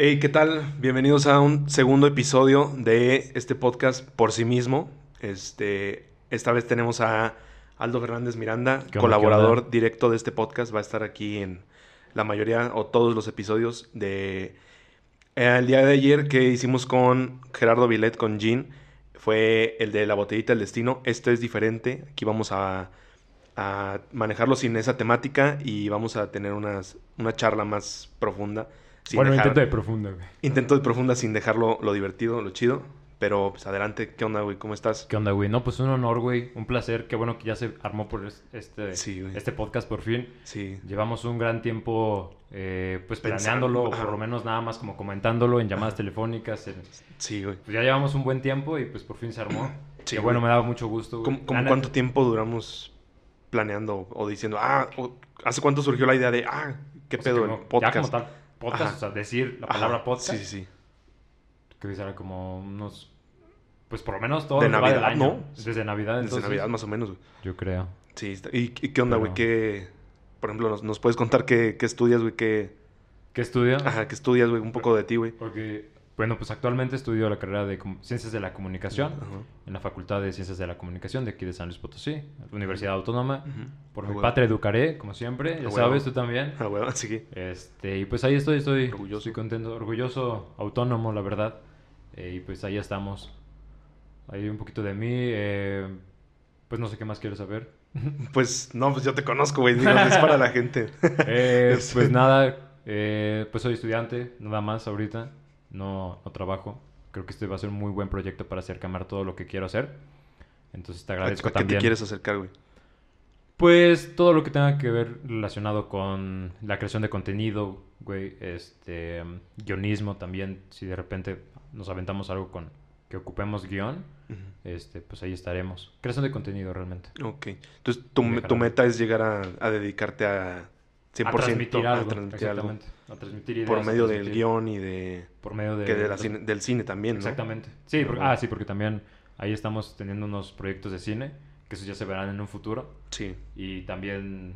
Hey, ¿qué tal? Bienvenidos a un segundo episodio de este podcast por sí mismo. Este, esta vez tenemos a Aldo Fernández Miranda, ¿Qué onda, colaborador directo de este podcast. Va a estar aquí en la mayoría o todos los episodios de... Eh, el día de ayer que hicimos con Gerardo Vilet, con Jean, fue el de la botellita del destino. Esto es diferente. Aquí vamos a, a manejarlo sin esa temática y vamos a tener unas, una charla más profunda. Bueno, dejar- intento de profunda, güey. Intento de profunda sin dejarlo lo divertido, lo chido. Pero pues adelante, ¿qué onda, güey? ¿Cómo estás? ¿Qué onda, güey? No, pues un honor, güey. Un placer. Qué bueno que ya se armó por es- este, Sí, este podcast por fin. Sí. Llevamos un gran tiempo, eh, pues Pensando, planeándolo, o por lo menos nada más como comentándolo en llamadas telefónicas. en- Sí, güey. Pues ya llevamos un buen tiempo y pues por fin se armó. Sí, que bueno, güey. me daba mucho gusto, güey. ¿Cómo, cuánto tiempo duramos planeando o diciendo, ah, o- ¿hace cuánto surgió la idea de, ah, qué o sea, pedo, el podcast? Ya como tal, podcast, Ajá. o sea, decir la Ajá. palabra podcast. Sí, sí, sí. Que será como unos... Pues por lo menos todo De Navidad, año. ¿no? Desde Navidad, Desde entonces. Navidad más o menos, güey. Yo creo. Sí, está- ¿y, y qué onda, güey? Pero- ¿Qué, por ejemplo, nos, nos puedes contar qué, qué estudias, güey? ¿Qué, ¿Qué estudio? ajá, qué estudias, güey? Un poco de ti, güey. Porque, bueno, pues actualmente estudio la carrera de Ciencias de la Comunicación en la Facultad de Ciencias de la Comunicación de aquí de San Luis Potosí, Universidad Autónoma. Ujú. Por Ah, mi patria educaré, como siempre, ya Ah, sabes, tú también. Ah, güey, así que... Este, y pues ahí estoy, estoy Orgulloso. estoy contento, orgulloso, autónomo, la verdad. Eh, y pues ahí estamos. Ahí un poquito de mí. eh, pues no sé qué más quieres saber. Pues, no, pues yo te conozco, güey. Digo, es para la gente. Eh, Es- pues nada, pues soy estudiante, nada más ahorita. No, no trabajo. Creo que este va a ser un muy buen proyecto para acercar todo lo que quiero hacer. Entonces te ¿A, agradezco a qué también. te quieres acercar, güey? Pues todo lo que tenga que ver relacionado con la creación de contenido, güey, este, guionismo también, si de repente nos aventamos algo con que ocupemos guion, este, pues ahí estaremos. Creación de contenido realmente. Ok. Entonces, tu, tu meta es llegar a, a dedicarte a 100% a transmitir algo. A transmitir ideas, Por medio del guion y de... Por medio de... que de la cine- del cine también, ¿no? Exactamente. Sí, porque, ah, sí, porque también ahí estamos teniendo unos proyectos de cine, que esos ya se verán en un futuro. Sí. Y también,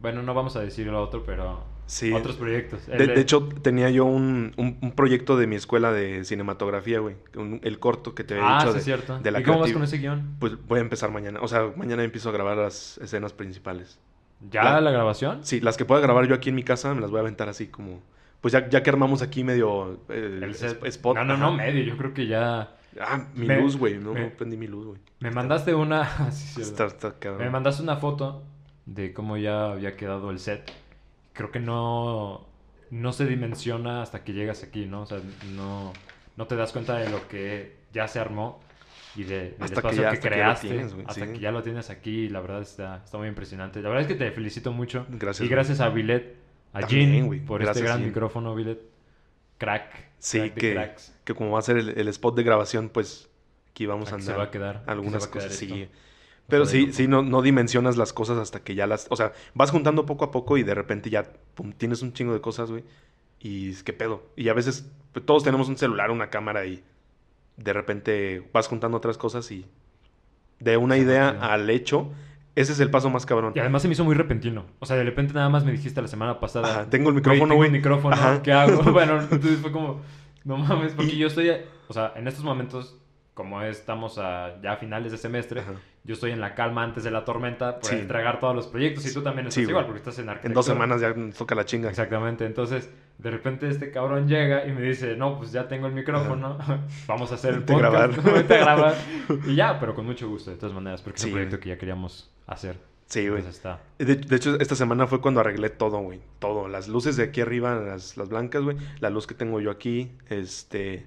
bueno, no vamos a decir lo otro, pero Sí. otros proyectos. De, hecho, tenía yo un, un- un proyecto de mi escuela de cinematografía, güey. Un- el corto que te había ah, dicho sí, de, es cierto. de la ¿Y cómo vas con ese guion? Pues voy a empezar mañana. O sea, mañana empiezo a grabar las escenas principales. ¿Ya La- la, grabación? Sí, las que pueda grabar yo aquí en mi casa me las voy a aventar así como... Pues ya, ya que armamos aquí medio eh, El set. sp- spot. No, no, ajá. no, medio. Yo creo que ya. Ah, mi Me- luz, güey. No, me- no prendí mi luz, güey. Me mandaste una. sí, Está, está. Me mandaste una foto de cómo ya había quedado el set. Creo que no. No se dimensiona hasta que llegas aquí, ¿no? O sea, no, no te das cuenta de lo que ya se armó y de, del Hasta que espacio ya- que, creaste. tienes, hasta sí. que ya lo tienes aquí. La verdad está, está muy impresionante. La verdad es que te felicito mucho. Gracias, Y gracias a Bilet, a También, Jean, güey. por Gracias, este gran Jean. micrófono, Bilet. Crack. Sí, crack que, que como va a ser el, el spot de grabación, pues aquí vamos a Aquí se andar va a quedar. se algunas va a quedar cosas. Sí. Pero sí, sí, no, no dimensionas las cosas hasta que ya las... O sea, vas juntando poco a poco y de repente ya pum, tienes un chingo de cosas, güey. Y es que pedo. Y a veces pues, todos tenemos un celular, una cámara y de repente vas juntando otras cosas y de una idea al hecho, ese es el paso más cabrón. Y además se me hizo muy repentino. O sea, de repente nada más me dijiste la semana pasada. Ajá, tengo el "Güey, micrófono, tengo el micrófono, Ajá. ¿qué hago? bueno, entonces fue como, no mames, porque Y- yo estoy, o sea, en estos momentos, como estamos a, ya a finales de semestre, Ajá. yo estoy en la calma antes de la tormenta por Sí. entregar todos los proyectos y tú también estás Sí, igual, porque estás en En arquitectura. dos semanas ya toca la chinga. Exactamente, entonces de repente este cabrón llega y me dice, no, pues ya tengo el micrófono, vamos a hacer el podcast, grabar. a grabar. Y ya, pero con mucho gusto, de todas maneras, porque es un proyecto güey. que ya queríamos hacer. Sí, güey. Está. De, de hecho, esta semana fue cuando arreglé todo, güey. Todo. Las luces de aquí arriba, las, las blancas, güey. La luz que tengo yo aquí, este...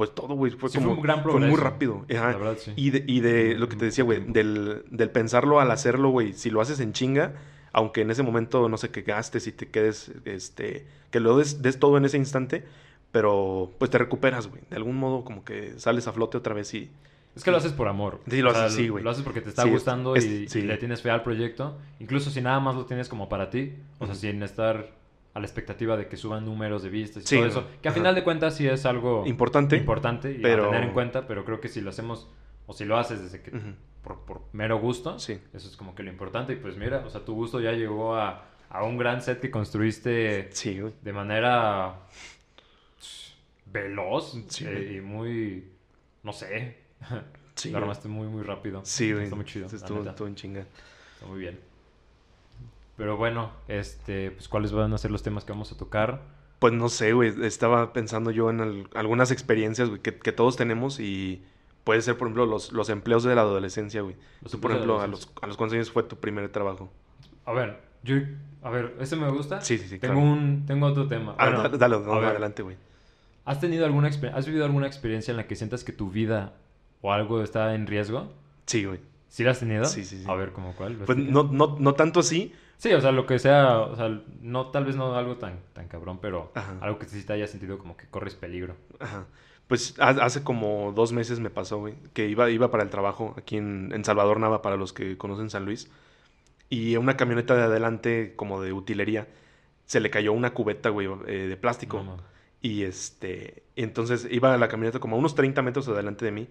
Pues todo, güey. Fue Sí, como... fue un gran Fue muy rápido. Ajá. La verdad, sí. Y de, y de lo que te decía, güey, del, del pensarlo al hacerlo, güey, si lo haces en chinga, aunque en ese momento, no sé, que gastes y te quedes, este, que lo des, des todo en ese instante, pero pues te recuperas, güey. De algún modo como que sales a flote otra vez y... Es que lo haces por amor. Sí, lo O sea, haces, sí, güey. Lo haces porque te está Sí, gustando es- y, sí. y le tienes fe al proyecto. Incluso si nada más lo tienes como para ti. O sea, sin estar a la expectativa de que suban números de vistas y Sí, todo eso. Que a Ajá. final de cuentas sí es algo Importante. importante y pero- a tener en cuenta. Pero creo que si lo hacemos o si lo haces desde que por, por mero gusto, Sí. eso es como que lo importante. Y pues mira, o sea, tu gusto ya llegó a, a un gran set que construiste Sí, de manera veloz Sí, eh, y muy, no sé, Sí, lo armaste muy, muy rápido. Sí, güey. Está muy chido, Estuvo, estuvo en chinga. Está muy bien. Pero bueno, este, pues cuáles van a ser los temas que vamos a tocar. Pues no sé, güey. Estaba pensando yo en al- algunas experiencias, güey, que, que todos tenemos y puede ser, por ejemplo, los, los empleos de la adolescencia, güey. Tú, por ejemplo, a los, a los cuántos años fue tu primer trabajo. A ver, yo, a ver, ¿este me gusta? Sí, sí, sí, Tengo claro. un, tengo otro tema. Ah, Bueno, dale, no, adelante, güey. ¿Has tenido alguna exper- has vivido alguna experiencia en la que sientas que tu vida o algo está en riesgo? Sí, güey. ¿Sí la has tenido? Sí, sí, sí. A ver, ¿cómo cuál? Pues no, no, no tanto así. Sí, o sea, lo que sea, o sea, no, tal vez no algo tan, tan cabrón, pero Ajá. algo que sí te haya sentido como que corres peligro. Ajá. Pues ha- hace como dos meses me pasó, güey, que iba, iba para el trabajo aquí en, en Salvador Nava, para los que conocen San Luis. Y una camioneta de adelante, como de utilería, se le cayó una cubeta, güey, eh, de plástico. No. Y este, entonces iba la camioneta como a unos 30 metros adelante de mí.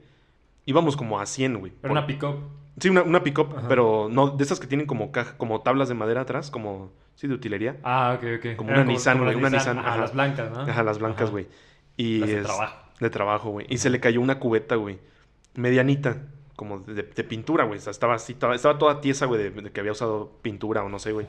Íbamos como a 100, güey. Por- una pick-up. Sí, una, una pick-up, pero no, de esas que tienen como caja, como tablas de madera atrás, como, sí, de utilería. Ah, ok, ok. Como Era una Nissan, como güey, las una Nissan, Ajá, las blancas, ¿no? Ajá, las blancas, Ajá. güey. Y Las de es- trabajo. De trabajo, güey. Y se le cayó una cubeta, güey. Medianita, como de, de pintura, güey. O sea, estaba así, estaba toda tiesa, güey, de, de que había usado pintura o no sé, güey.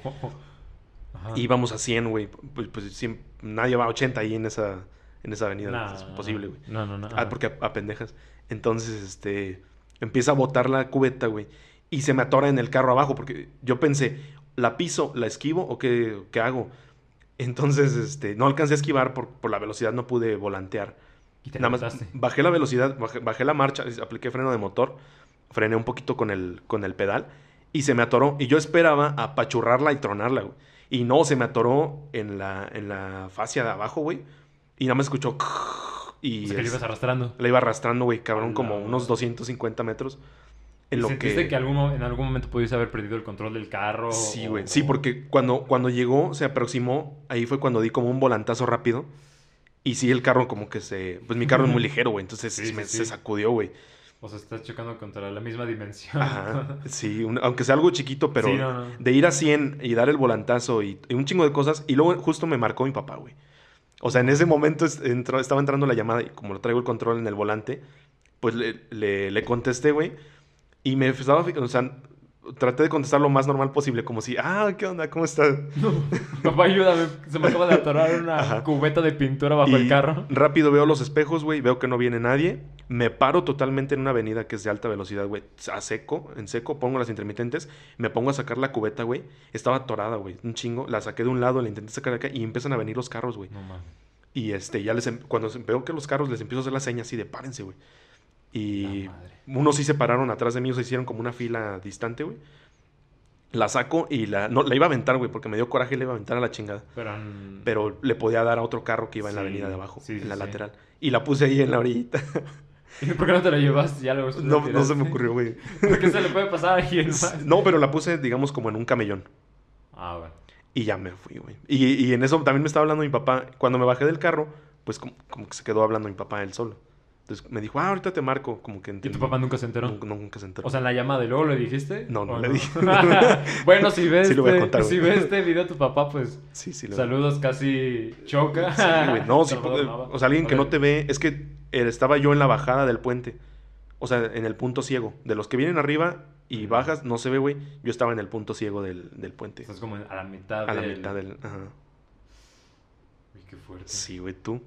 Ajá. Y íbamos a 100, güey. Pues, pues siem- nadie va a 80 ahí en esa, en esa avenida. Nah, es imposible, güey. No, no, no. Ah, porque a, a pendejas. Entonces, este, empieza a botar la cubeta, güey. Y se me atora en el carro abajo, porque yo pensé, ¿la piso, la esquivo o qué, qué hago? Entonces, este, no alcancé a esquivar por, por la velocidad, no pude volantear. Y te Nada más bajé la velocidad, bajé, bajé la marcha, apliqué freno de motor, frené un poquito con el, con el pedal y se me atoró. Y yo esperaba apachurrarla y tronarla, güey. Y no, se me atoró en la, en la fascia de abajo, güey. Y nada más escuchó... Y O sea, que lo es- ibas arrastrando. la iba arrastrando, güey, cabrón, como unos madre. 250 metros. En ¿Y lo ¿Sentiste que... que, algún en algún momento pudiste haber perdido el control del carro? Sí, o- güey. Sí, porque cuando, cuando llegó, se aproximó, ahí fue cuando di como un volantazo rápido. Y sí, el carro como que se... Pues mi carro es muy ligero, güey. Entonces Sí, me- sí, se sacudió, güey. O sea, estás chocando contra la misma dimensión. Ajá. Sí, un- aunque sea algo chiquito, pero Sí, no, no. de ir a 100 y dar el volantazo y, y un chingo de cosas. Y luego justo me marcó mi papá, güey. O sea, en ese momento entró- estaba entrando la llamada y como lo traigo el control en el volante, pues le, le- le contesté, güey. Y me estaba, o sea, traté de contestar lo más normal posible, como si, ah, ¿qué onda? ¿Cómo estás? Papá, ayúdame. Se me acaba de atorar una Ajá. cubeta de pintura bajo Y el carro. Rápido veo los espejos, güey, veo que no viene nadie. Me paro totalmente en una avenida que es de alta velocidad, güey. A seco, en seco, pongo las intermitentes, me pongo a sacar la cubeta, güey. Estaba atorada, güey, un chingo. La saqué de un lado, la intenté sacar de acá y empiezan a venir los carros, güey. No mames. Y este, ya les, em- cuando veo que los carros les empiezo a hacer la seña así de párense, güey. Y unos sí se pararon atrás de mí, o se hicieron como una fila distante, güey. La saco y la, no, la iba a aventar, güey, porque me dio coraje y la iba a aventar a la chingada. Pero, Pero le podía dar a otro carro que iba en la avenida de abajo, sí, en la sí. lateral. Y la puse ahí en la orillita. ¿Por qué no te la llevaste? Ya luego No, no se me ocurrió, güey. ¿Por qué se le puede pasar a alguien más? No, pero la puse, digamos, como en un camellón. Ah, bueno. Y ya me fui, güey. Y, y en eso también me estaba hablando mi papá. Cuando me bajé del carro, pues como, como que se quedó hablando mi papá él solo. Entonces me dijo, ah, ahorita te marco. Como que ¿Y tu papá nunca se enteró? Nunca, nunca se enteró. O sea, la llamada, ¿y luego le dijiste? No, no ¿O le dije. bueno, si ves, Sí lo voy a este- contar, si güey. ves este video a tu papá, pues sí, sí. lo- saludos Sí, casi choca. güey. No, sí, Nava. o sea, alguien que no te ve. Es que eh, estaba yo en la bajada del puente. O sea, en el punto ciego. De los que vienen arriba y bajas, no se ve, güey. Yo estaba en el punto ciego del, del puente. Estás como a la mitad A la del- mitad del. Ajá. Uy, qué fuerte. Sí, güey, tú.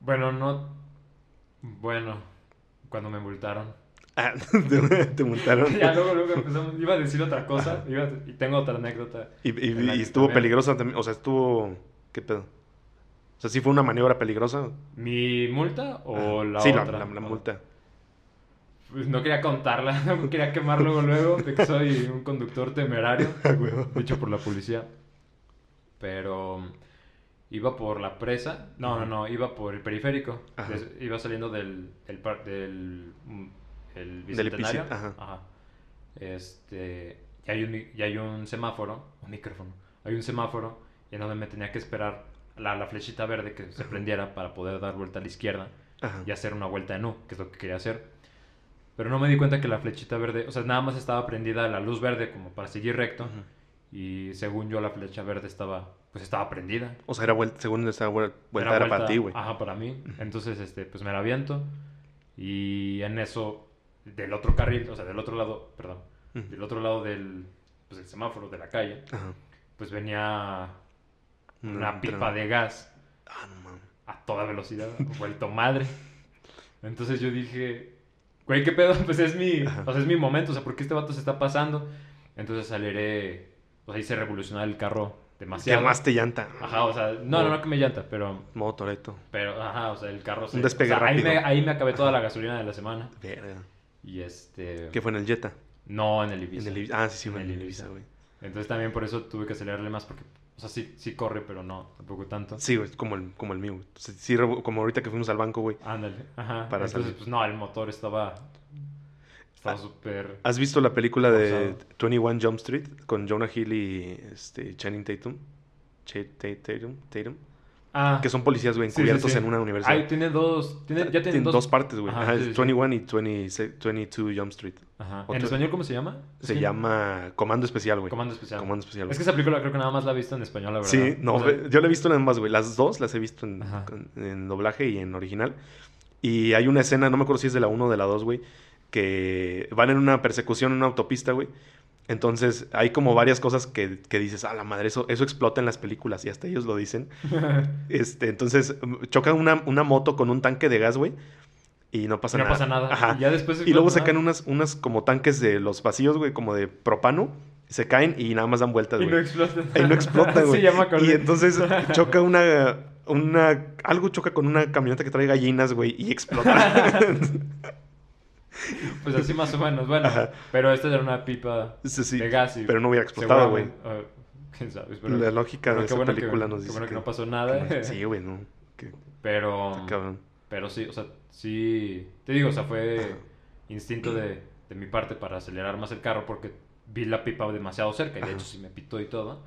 Bueno, no... Bueno, cuando me multaron. Ah, te, te multaron. ya luego, luego empezamos... Iba a decir otra cosa iba y tengo otra anécdota. Y, y- estuvo también- peligrosa también. O sea, estuvo. ¿Qué pedo? O sea, sí fue una maniobra peligrosa. ¿Mi multa o la sí, otra? la, la- la multa. Pues no quería contarla, no quería quemar luego luego de que soy un conductor temerario, dicho por la policía. Pero iba por la presa, no, no, no, iba por el periférico. Iba saliendo del, el par- del mm, el Del bicentenario. ajá. Ajá. Este, y hay un, y hay un semáforo, un micrófono, hay un semáforo y en donde me tenía que esperar la, la flechita verde que se prendiera para poder dar vuelta a la izquierda Ajá. y hacer una vuelta en U, que es lo que quería hacer. Pero no me di cuenta que la flechita verde, o sea, nada más estaba prendida la luz verde como para seguir recto. Y según yo, la flecha verde estaba pues estaba prendida. O sea, era vuelta, según vuel- vuelta Era para ti, güey. Ajá, para mí. Entonces, este, pues me la aviento. Y en eso, del otro carril, o sea, del otro lado, perdón, del otro lado del, pues, del semáforo, de la calle, pues venía una pipa de gas Ah, no mames. a toda velocidad, vuelto madre. Entonces yo dije, güey, ¿qué pedo? Pues es mi, Ajá. o sea, es mi momento, o sea, ¿por qué este vato se está pasando? Entonces aceleré, o sea, hice revolucionar el carro demasiado. Quemaste llanta. Ajá, o sea, no, no, no que me llanta, pero, Modo Toreto. pero, ajá, o sea, el carro se... Un despegue o sea, ahí rápido. me, ahí me acabé toda la gasolina de la semana. Verga. Y este... ¿Qué fue en el Jetta? No, en el Ibiza. En el Ibiza. Ah, sí, sí, En en el Ibiza. Güey. Entonces también por eso tuve que acelerarle más porque, o sea, sí, sí corre, pero no, tampoco tanto. Sí, güey, como el, como el mío, güey. Sí, como ahorita que fuimos al banco, güey. Ándale, ajá. Para Entonces, salir. pues no, el motor estaba. Estaba Ah, súper. ¿Has visto la película de Forzado. 21 Jump Street con Jonah Hill y este, Channing Tatum? Tatum, Tatum. Ah, Que son policías, güey, sí, sí, encubiertos sí. en una universidad. Ay, tiene dos. Tiene, ya Tienen dos. dos partes, güey. Ajá, Ajá, sí, es sí, sí. 21 y 20 22 Jump Street. Ajá. ¿En español cómo se llama? Se llama Comando Especial, güey. Comando Especial. Comando Especial. Es que esa película creo que nada más la he visto en español, la verdad. Sí, no, O sea, yo la he visto en ambas, güey. Las dos las he visto en, en doblaje y en original. Y hay una escena, no me acuerdo si es de la 1 o de la 2, güey, que van en una persecución en una autopista, güey. Entonces hay como varias cosas que, que dices, ah, la madre, eso, eso explota en las películas y hasta ellos lo dicen. Este, entonces choca una, una moto con un tanque de gas, güey, y no pasa no nada. pasa nada. Ajá. Y ya después. Y luego explota, sacan unas, unas como tanques de los vacíos, güey, como de propano, se caen y nada más dan vueltas, Y güey. no explota. Y no explota, güey. sí, ya me acordé. Y entonces choca una, una, algo choca con una camioneta que trae gallinas, güey, y explota. Pues así más o menos. Bueno, Ajá. pero esta era una pipa Sí, sí, de gas. Y pero no hubiera explotado, güey. seguramente- ¿Quién sabe? Pero- La lógica pero de qué esa bueno que- película nos qué dice bueno que que- no pasó nada. que Sí, güey, no. Que, Pero, pero sí, o sea, sí, te digo, o sea, fue instinto de, de mi parte para acelerar más el carro porque vi la pipa demasiado cerca y de Ajá. hecho sí me pitó y todo.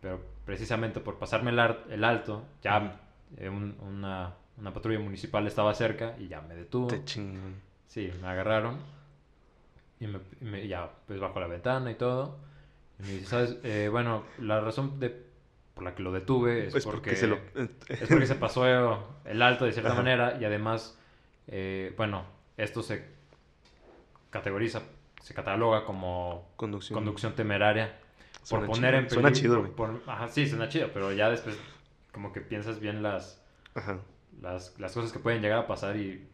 Pero precisamente por pasarme el, ar- el alto, ya eh, un- una, una patrulla municipal estaba cerca y ya me detuvo. Te chingan. Sí, me agarraron y, me, y me- ya, pues bajo la ventana y todo. Y me dice, ¿sabes? Eh, bueno, la razón de, por la que lo detuve es Pues porque, porque se lo... es porque se pasó el alto de cierta Ajá. manera y además, eh, bueno, esto se categoriza, se cataloga como Conducción. conducción temeraria por Suena poner chido. en Suena peligro- chido, por- güey. por- ajá, sí, suena chido, pero ya después como que piensas bien las, Ajá. las, las cosas que pueden llegar a pasar y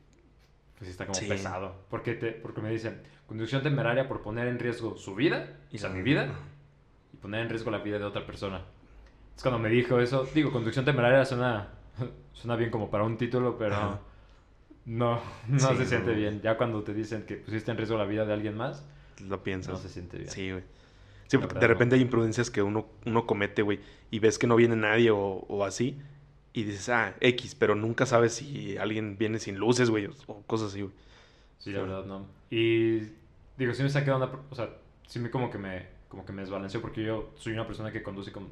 pues está como Sí. pesado. Porque, te, porque me dicen, conducción temeraria por poner en riesgo su vida, o sea, mi vida, y poner en riesgo la vida de otra persona. Es cuando me dijo eso, digo, conducción temeraria suena, suena bien como para un título, pero Ajá. no, no Sí, se siente no. bien. Ya cuando te dicen que pusiste en riesgo la vida de alguien más, Lo piensas. no se siente bien. Sí, güey. Sí, porque de no. repente hay imprudencias que uno, uno comete, güey, y ves que no viene nadie o, o así, y dices, ah, X, pero nunca sabes si alguien viene sin luces, güey, o, cosas así, güey. Sí, la verdad, no. Y digo, sí me saqué de onda, o sea, sí me como que me, como que me desbalanceó porque yo soy una persona que conduce con,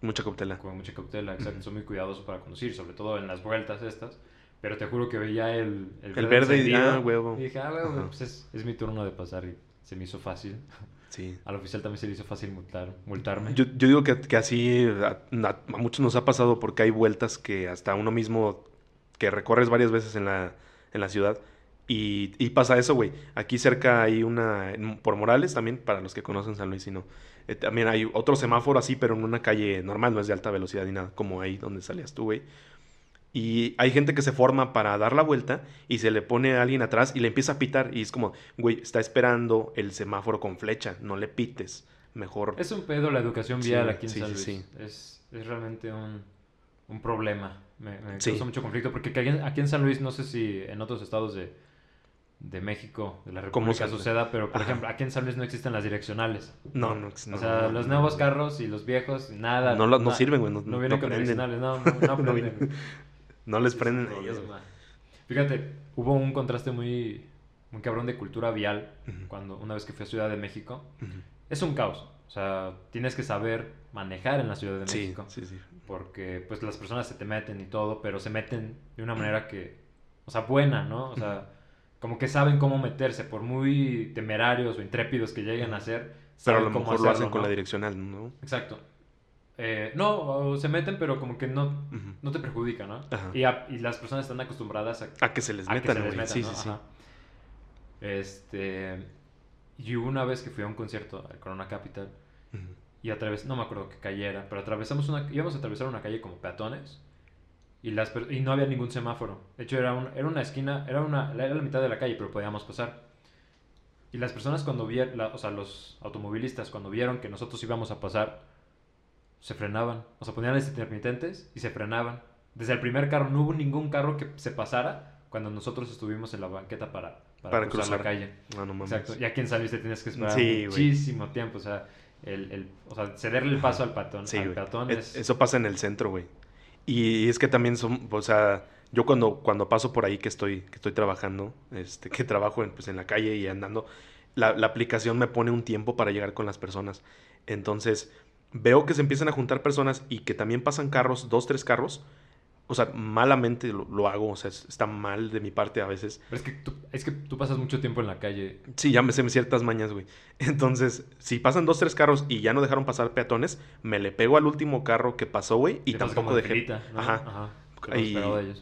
Mucha cautela. con mucha cautela, exacto. Ujú. Soy muy cuidadoso para conducir, sobre todo en las vueltas estas. Pero te juro que veía el, El verde y, ah, huevo. y dije, ah, huevo, pues es, es mi turno de pasar y se me hizo fácil. Sí. Al oficial también se le hizo fácil multar, multarme. Yo, yo digo que, que así a, muchos nos ha pasado porque hay vueltas que hasta uno mismo, que recorres varias veces en la, en la ciudad, y, y pasa eso, güey. Aquí cerca hay una, por Morales también, para los que conocen San Luis y no, eh, también hay otro semáforo así, pero en una calle normal, no es de alta velocidad ni nada, como ahí donde salías tú, güey. Y hay gente que se forma para dar la vuelta y se le pone a alguien atrás y le empieza a pitar. Y es como, güey, está esperando el semáforo con flecha, no le pites. Mejor Es un pedo la educación Sí, vial aquí en sí, San Luis. sí. Es, es realmente un, un problema. Me, me causa mucho conflicto porque aquí, en- aquí en San Luis, no sé si en otros estados de, de México, de la ¿Cómo República suceda, pero por Ajá. ejemplo, aquí en San Luis no existen las direccionales. No, no, O no, sea, no, los nuevos no. carros y los viejos, nada. No, no na- sirven, güey. No, vienen con direccionales, no, no, no No les prenden ellos, güey. Fíjate, hubo un contraste muy, muy cabrón de cultura vial cuando una vez que fui a Ciudad de México. Es un caos. O sea, tienes que saber manejar en la Ciudad de Sí, México. sí, sí. Porque pues las personas se te meten y todo, pero se meten de una manera que, o sea, buena, ¿no? O sea, como que saben cómo meterse, por muy temerarios o intrépidos que lleguen a ser. Pero a lo mejor lo hacen con ¿no? la direccional, ¿no? Exacto. Eh, no, se meten, pero como que no, no te perjudica, ¿no? Y, a- y las personas están acostumbradas a, A que se les metan, se les güey. metan, Sí, ¿no? sí, sí. Este. Y una vez que fui a un concierto al Corona Capital Ujú. y atravesamos, no me acuerdo qué calle era, pero atravesamos una, íbamos a atravesar una calle como peatones y, las, y no había ningún semáforo. De hecho, era, un- era una esquina, era, una, era la mitad de la calle, pero podíamos pasar. Y las personas cuando vieron, o sea, los automovilistas cuando vieron que nosotros íbamos a pasar, se frenaban. O sea, ponían las intermitentes y se frenaban. Desde el primer carro, no hubo ningún carro que se pasara cuando nosotros estuvimos en la banqueta para, para, Para cruzar, cruzar. la calle. No, no mames. Exacto. Y aquí en San Luis te tienes que esperar Sí, muchísimo tiempo. O sea, el, el- o sea, cederle el paso al patón. Sí, al E- es... Eso pasa en el centro, güey. Y es que también son, o sea, yo cuando, cuando paso por ahí que estoy, que estoy trabajando, este, que trabajo en, pues, en la calle y andando, la, la aplicación me pone un tiempo para llegar con las personas. Entonces, veo que se empiezan a juntar personas y que también pasan carros, dos, tres carros. O sea, malamente lo, lo hago, o sea, es- está mal de mi parte a veces. Pero es que, tú, es que tú pasas mucho tiempo en la calle. Sí, ya me sé ciertas mañas, güey. Entonces, si pasan dos, tres carros y ya no dejaron pasar peatones, me le pego al último carro que pasó, güey, y tampoco dejé. Ajá. No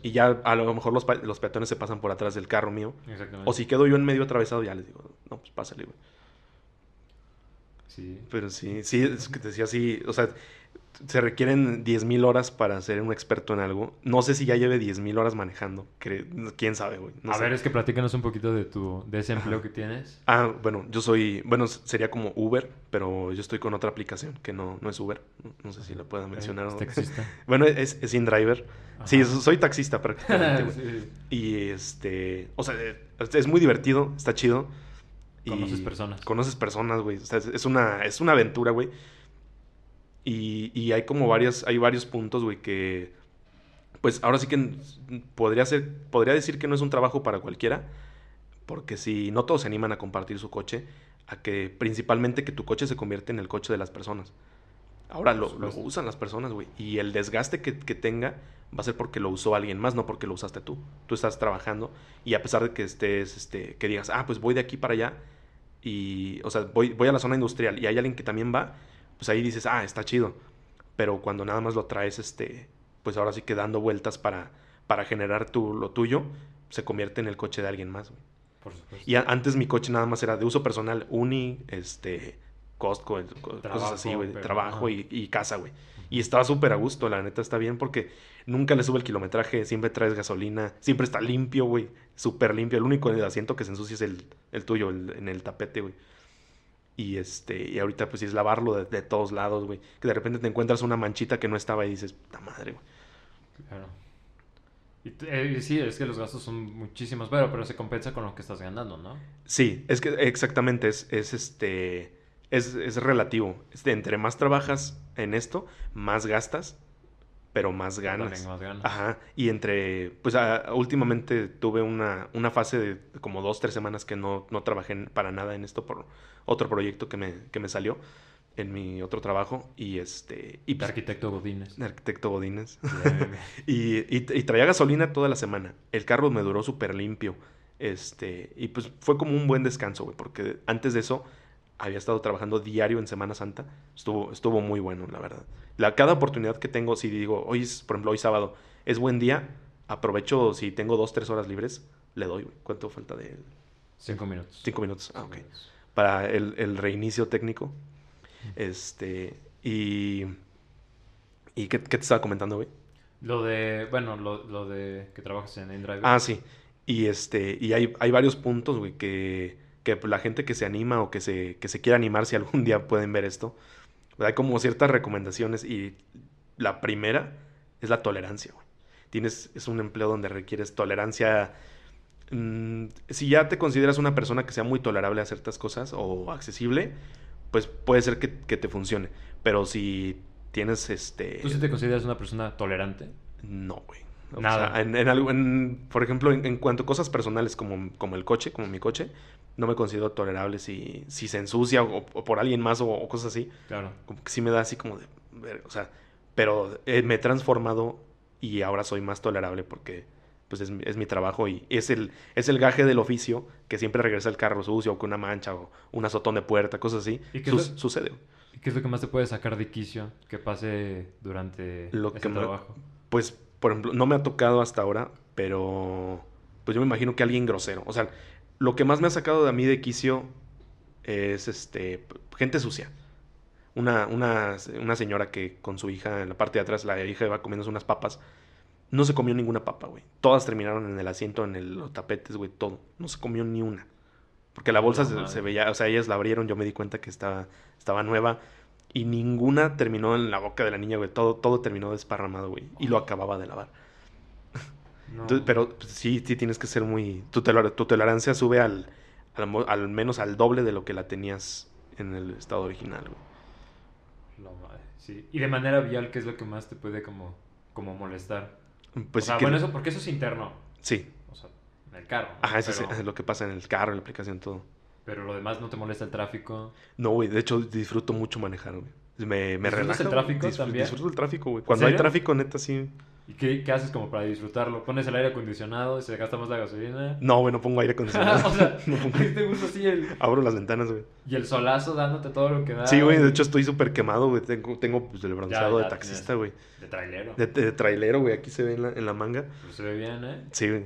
Y, ya a lo mejor los, los peatones se pasan por atrás del carro mío. Exactamente. O si quedo yo en medio atravesado, ya les digo, no, pues pásale, güey. Sí. Pero sí, sí, es que te decía así, o sea, se requieren 10.000 horas para ser un experto en algo. No sé si ya lleve 10.000 horas manejando. ¿Quién sabe, güey? No a sé. ver, es que platícanos un poquito de tu de ese empleo que tienes. Ah, bueno, yo soy, bueno, sería como Uber, pero yo estoy con otra aplicación que no, no es Uber. No, sé si la pueda mencionar. Es taxista. bueno, es, es InDriver. Sí, Ajá. soy taxista prácticamente, güey. Sí. Y este, o sea, es muy divertido, está chido. Y Conoces personas. Conoces personas, güey. O sea, es- una, es una aventura, güey. Y, y hay como varias, hay varios puntos, güey, que, pues ahora sí que podría ser, podría decir que no es un trabajo para cualquiera, porque si no todos se animan a compartir su coche, a que principalmente que tu coche se convierte en el coche de las personas. Ahora lo, lo usan las personas, güey. Y el desgaste que, que tenga va a ser porque lo usó alguien más, no porque lo usaste tú. Tú estás trabajando y a pesar de que estés, este, que digas, ah, pues voy de aquí para allá y, o sea, voy, voy a la zona industrial y hay alguien que también va, pues ahí dices, ah, está chido. Pero cuando nada más lo traes, este, pues ahora sí que dando vueltas para, para generar tu, lo tuyo, se convierte en el coche de alguien más, güey. Por supuesto. Y a- antes mi coche nada más era de uso personal, uni, este, Costco, cosas así, Trabajo, güey, trabajo y, y casa, güey. Y estaba súper a gusto, la neta está bien porque nunca le sube el kilometraje, siempre traes gasolina, siempre está limpio, güey, súper limpio. El único asiento que se ensucia es el, el tuyo, el- en el tapete, güey. Y este, y ahorita pues sí es lavarlo de, de todos lados, güey. Que de repente te encuentras una manchita que no estaba y dices, puta madre, güey. Claro. Y eh, sí, es que los gastos son muchísimos, pero, pero se compensa con lo que estás ganando, ¿no? Sí, es que exactamente es, es este es, es relativo. Este, entre más trabajas en esto, más gastas, pero más ganas. Más ganas. Ajá. Y entre, pues a- últimamente tuve una, una fase de como dos, tres semanas que no, no trabajé para nada en esto por otro proyecto que me, que me salió en mi otro trabajo. Y este. Y De pues, arquitecto Godínez. de arquitecto Godínez. Y, y- y traía gasolina toda la semana. El carro me duró súper limpio. Este, y pues fue como un buen descanso, güey, porque antes de eso había estado trabajando diario en Semana Santa. Estuvo, estuvo muy bueno, la verdad. La, cada oportunidad que tengo, si digo, hoy es, por ejemplo, hoy sábado, es buen día, aprovecho, si tengo dos, tres horas libres, le doy, güey. ¿Cuánto falta de Cinco minutos. Cinco minutos? Ah, ok. minutos. Para el, el reinicio técnico. Este, y... ¿Y qué, qué te estaba comentando, güey? Lo de, bueno, lo, lo de que trabajas en InDriver. Ah, sí. Y este, y hay, hay varios puntos, güey, que, que la gente que se anima o que se, que se quiera animar, si algún día pueden ver esto, hay como ciertas recomendaciones y la primera es la tolerancia, güey. Tienes, es un empleo donde requieres tolerancia. mm, si ya te consideras una persona que sea muy tolerable a ciertas cosas o accesible, pues puede ser que, que te funcione. Pero si tienes este. ¿Tú sí te consideras una persona tolerante? No, güey. O Nada. sea, en, en algo, en- por ejemplo, en, en cuanto a cosas personales como, como el coche, como mi coche, no me considero tolerable si, si se ensucia o, o por alguien más o, o cosas así. Claro. Como que sí me da así como de... O sea, pero eh, me he transformado y ahora soy más tolerable porque pues es, mi- es mi trabajo y es el, es el gaje del oficio que siempre regresa el carro sucio o con una mancha o un azotón de puerta, cosas así. ¿Y qué Sus- es lo- Sucede. ¿Y qué es lo que más te puede sacar de quicio que pase durante Lo ese que me- trabajo? Pues, por ejemplo, no me ha tocado hasta ahora, pero pues yo me imagino que alguien grosero. O sea, lo que más me ha sacado de a mí de quicio es este gente sucia. Una, una, una señora que con su hija en la parte de atrás, la hija iba comiéndose unas papas. No se comió ninguna papa, güey. Todas terminaron en el asiento, en el- los tapetes, güey, todo. No se comió ni una. Porque la bolsa No se, se veía, o sea, ellas la abrieron, yo me di cuenta que estaba, estaba nueva. Y ninguna terminó en la boca de la niña, güey. Todo, todo terminó desparramado, güey. Y lo acababa de lavar. No. Entonces, pero pues, sí, sí tienes que ser muy... Tu, tu tolerancia sube al, al, menos al doble de lo que la tenías en el estado original, güey. La madre, sí. Y de manera vial, ¿qué es lo que más te puede como, como molestar? Pues o sea, sí que- bueno, eso porque eso es interno. Sí. O sea, en el carro. ¿no? Ajá, eso pero, es lo que pasa en el carro, en la aplicación, todo. pero lo demás no te molesta el tráfico. No, güey, de hecho disfruto mucho manejar, güey. Me, me ¿Disfrutas relaja. el tráfico Disfr- también? Disfruto el tráfico, güey. Cuando hay tráfico, neta, sí. ¿Y qué, qué haces como para disfrutarlo? ¿Pones el aire acondicionado y se gasta más la gasolina? No, güey, no pongo aire acondicionado. o sea, No pongo- ¿a ti te gusta así el... Abro las ventanas, güey. Y el solazo dándote todo lo que da? Sí, güey, de hecho estoy súper quemado, güey. Tengo, tengo pues, el bronceado ya de taxista, güey. De trailero. De, de trailero, güey. Aquí se ve en la, en la manga. Pues se ve bien, ¿eh? Sí, güey.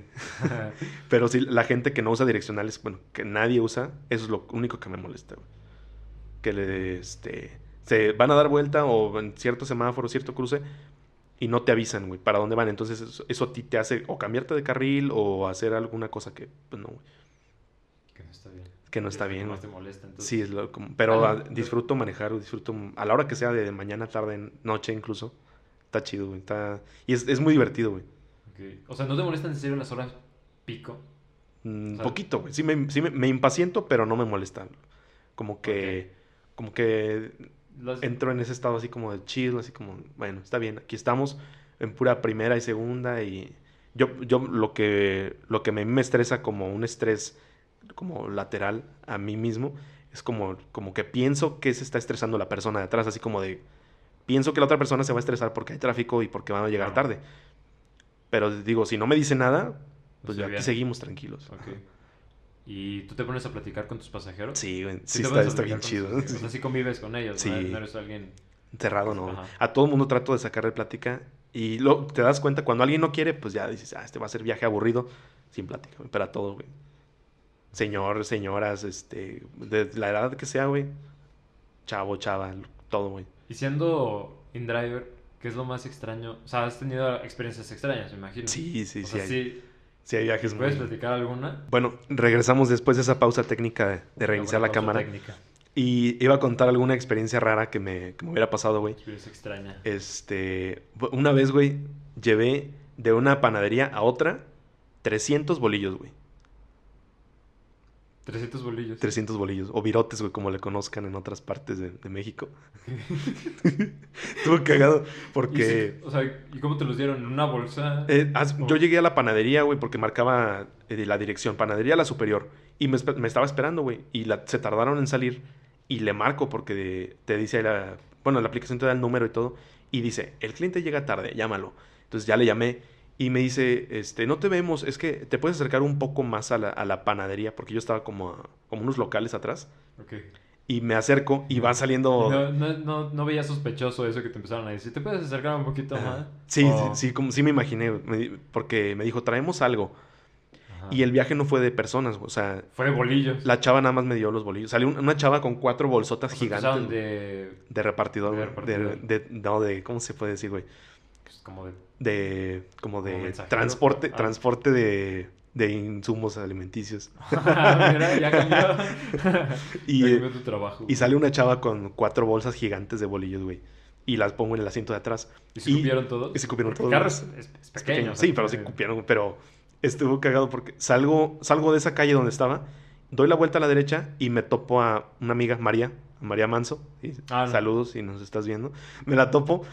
Pero sí, la gente que no usa direccionales, bueno, que nadie usa, eso es lo único que me molesta, güey. Que le, este, se van a dar vuelta o en cierto semáforo, cierto cruce, y no te avisan, güey, para dónde van. Entonces eso, eso a ti te hace o cambiarte de carril o hacer alguna cosa que, pues no, güey, que no está bien. que no está que bien, te molesta, entonces. Sí, es lo, como- pero Ah, no, disfruto manejar, disfruto a la hora que sea de mañana, tarde, noche incluso. Está chido, güey. Está... Y es, es muy divertido, güey. O sea, ¿no te molestan en serio las horas pico? Un O sea- poquito, güey. Sí, me, sí me, me impaciento, pero no me molesta. Como que, como que Las- entro en ese estado así como de chill, así como, bueno, está bien, aquí estamos en pura primera y segunda y yo, yo lo que, lo que me, me estresa como un estrés como lateral a mí mismo es como, como que pienso que se está estresando la persona de atrás, así como de, pienso que la otra persona se va a estresar porque hay tráfico y porque van a llegar tarde. Pero digo, si no me dice nada, pues Está ya aquí seguimos tranquilos. Ok. ¿Y tú te pones a platicar con tus pasajeros? Sí, güey, Sí está, está bien chido. O sea, sí convives con ellos. Sí. No eres alguien... Cerrado, no. Ajá. A todo el mundo trato de sacarle plática. Y lo, te das cuenta, cuando alguien no quiere, pues ya dices, ah, este va a ser viaje aburrido, sin plática, güey. Pero a todo, güey. Señor, señoras, este, de la edad que sea, güey. Chavo, chava, todo, güey. Y siendo InDriver, ¿qué es lo más extraño? O sea, has tenido experiencias extrañas, me imagino. Sí, sí, O sí. sea, sí. Sí hay viajes ¿Puedes muy... platicar alguna? Bueno, regresamos después de esa pausa técnica de, de reiniciar la cámara. técnica. Y iba a contar alguna experiencia rara que me, que me hubiera pasado, güey. Experiencia extraña. Este, una vez, güey, llevé de una panadería a otra 300 bolillos, güey. 300 bolillos. 300 bolillos. O virotes, güey, como le conozcan en otras partes de, de México. Estuvo cagado ¿Y porque... si- o sea, ¿y cómo te los dieron? ¿En una bolsa? eh, as- Oh. Yo llegué a la panadería, güey, porque marcaba eh, la dirección. Panadería la superior. Y me, estaba esperando, güey. Y la- se tardaron en salir. Y le marco porque te dice ahí la... Bueno, la aplicación te da el número y todo. Y dice, el cliente llega tarde, llámalo. Entonces ya le llamé. Y me dice, este, no te vemos, es que te puedes acercar un poco más a la, a la panadería. Porque yo estaba como, a- como unos locales atrás. Ok. Y me acerco y va saliendo... No, no, no, no veía sospechoso eso que te empezaron a decir. ¿Te puedes acercar un poquito más? Sí, sí, sí, como, sí me imaginé, me porque me dijo, traemos algo. Ajá. Y el viaje no fue de personas, o sea, Fue de bolillos. la chava nada más me dio los bolillos. Salió un- una chava con cuatro bolsotas O sea, gigantes de... de... repartidor, de güey, de, repartidor. de- no, de, ¿cómo se puede decir, güey? Como de... De, como de Como transporte, Ah. transporte de, de insumos alimenticios. Mira, ya cambió. Y, ya eh, cambió tu trabajo. Y sale una chava con cuatro bolsas gigantes de bolillos, güey. Y las pongo en el asiento de atrás. ¿Y se cupieron todos? Y se cupieron todos. carro es, es- es Es pequeño. pequeño. o sea, Sí, pero sí tiene- cupieron. Pero estuvo cagado porque salgo, salgo de esa calle donde estaba, doy la vuelta a la derecha y me topo a una amiga, María, María Manso. Ah, no. Saludos si nos estás viendo. Me la topo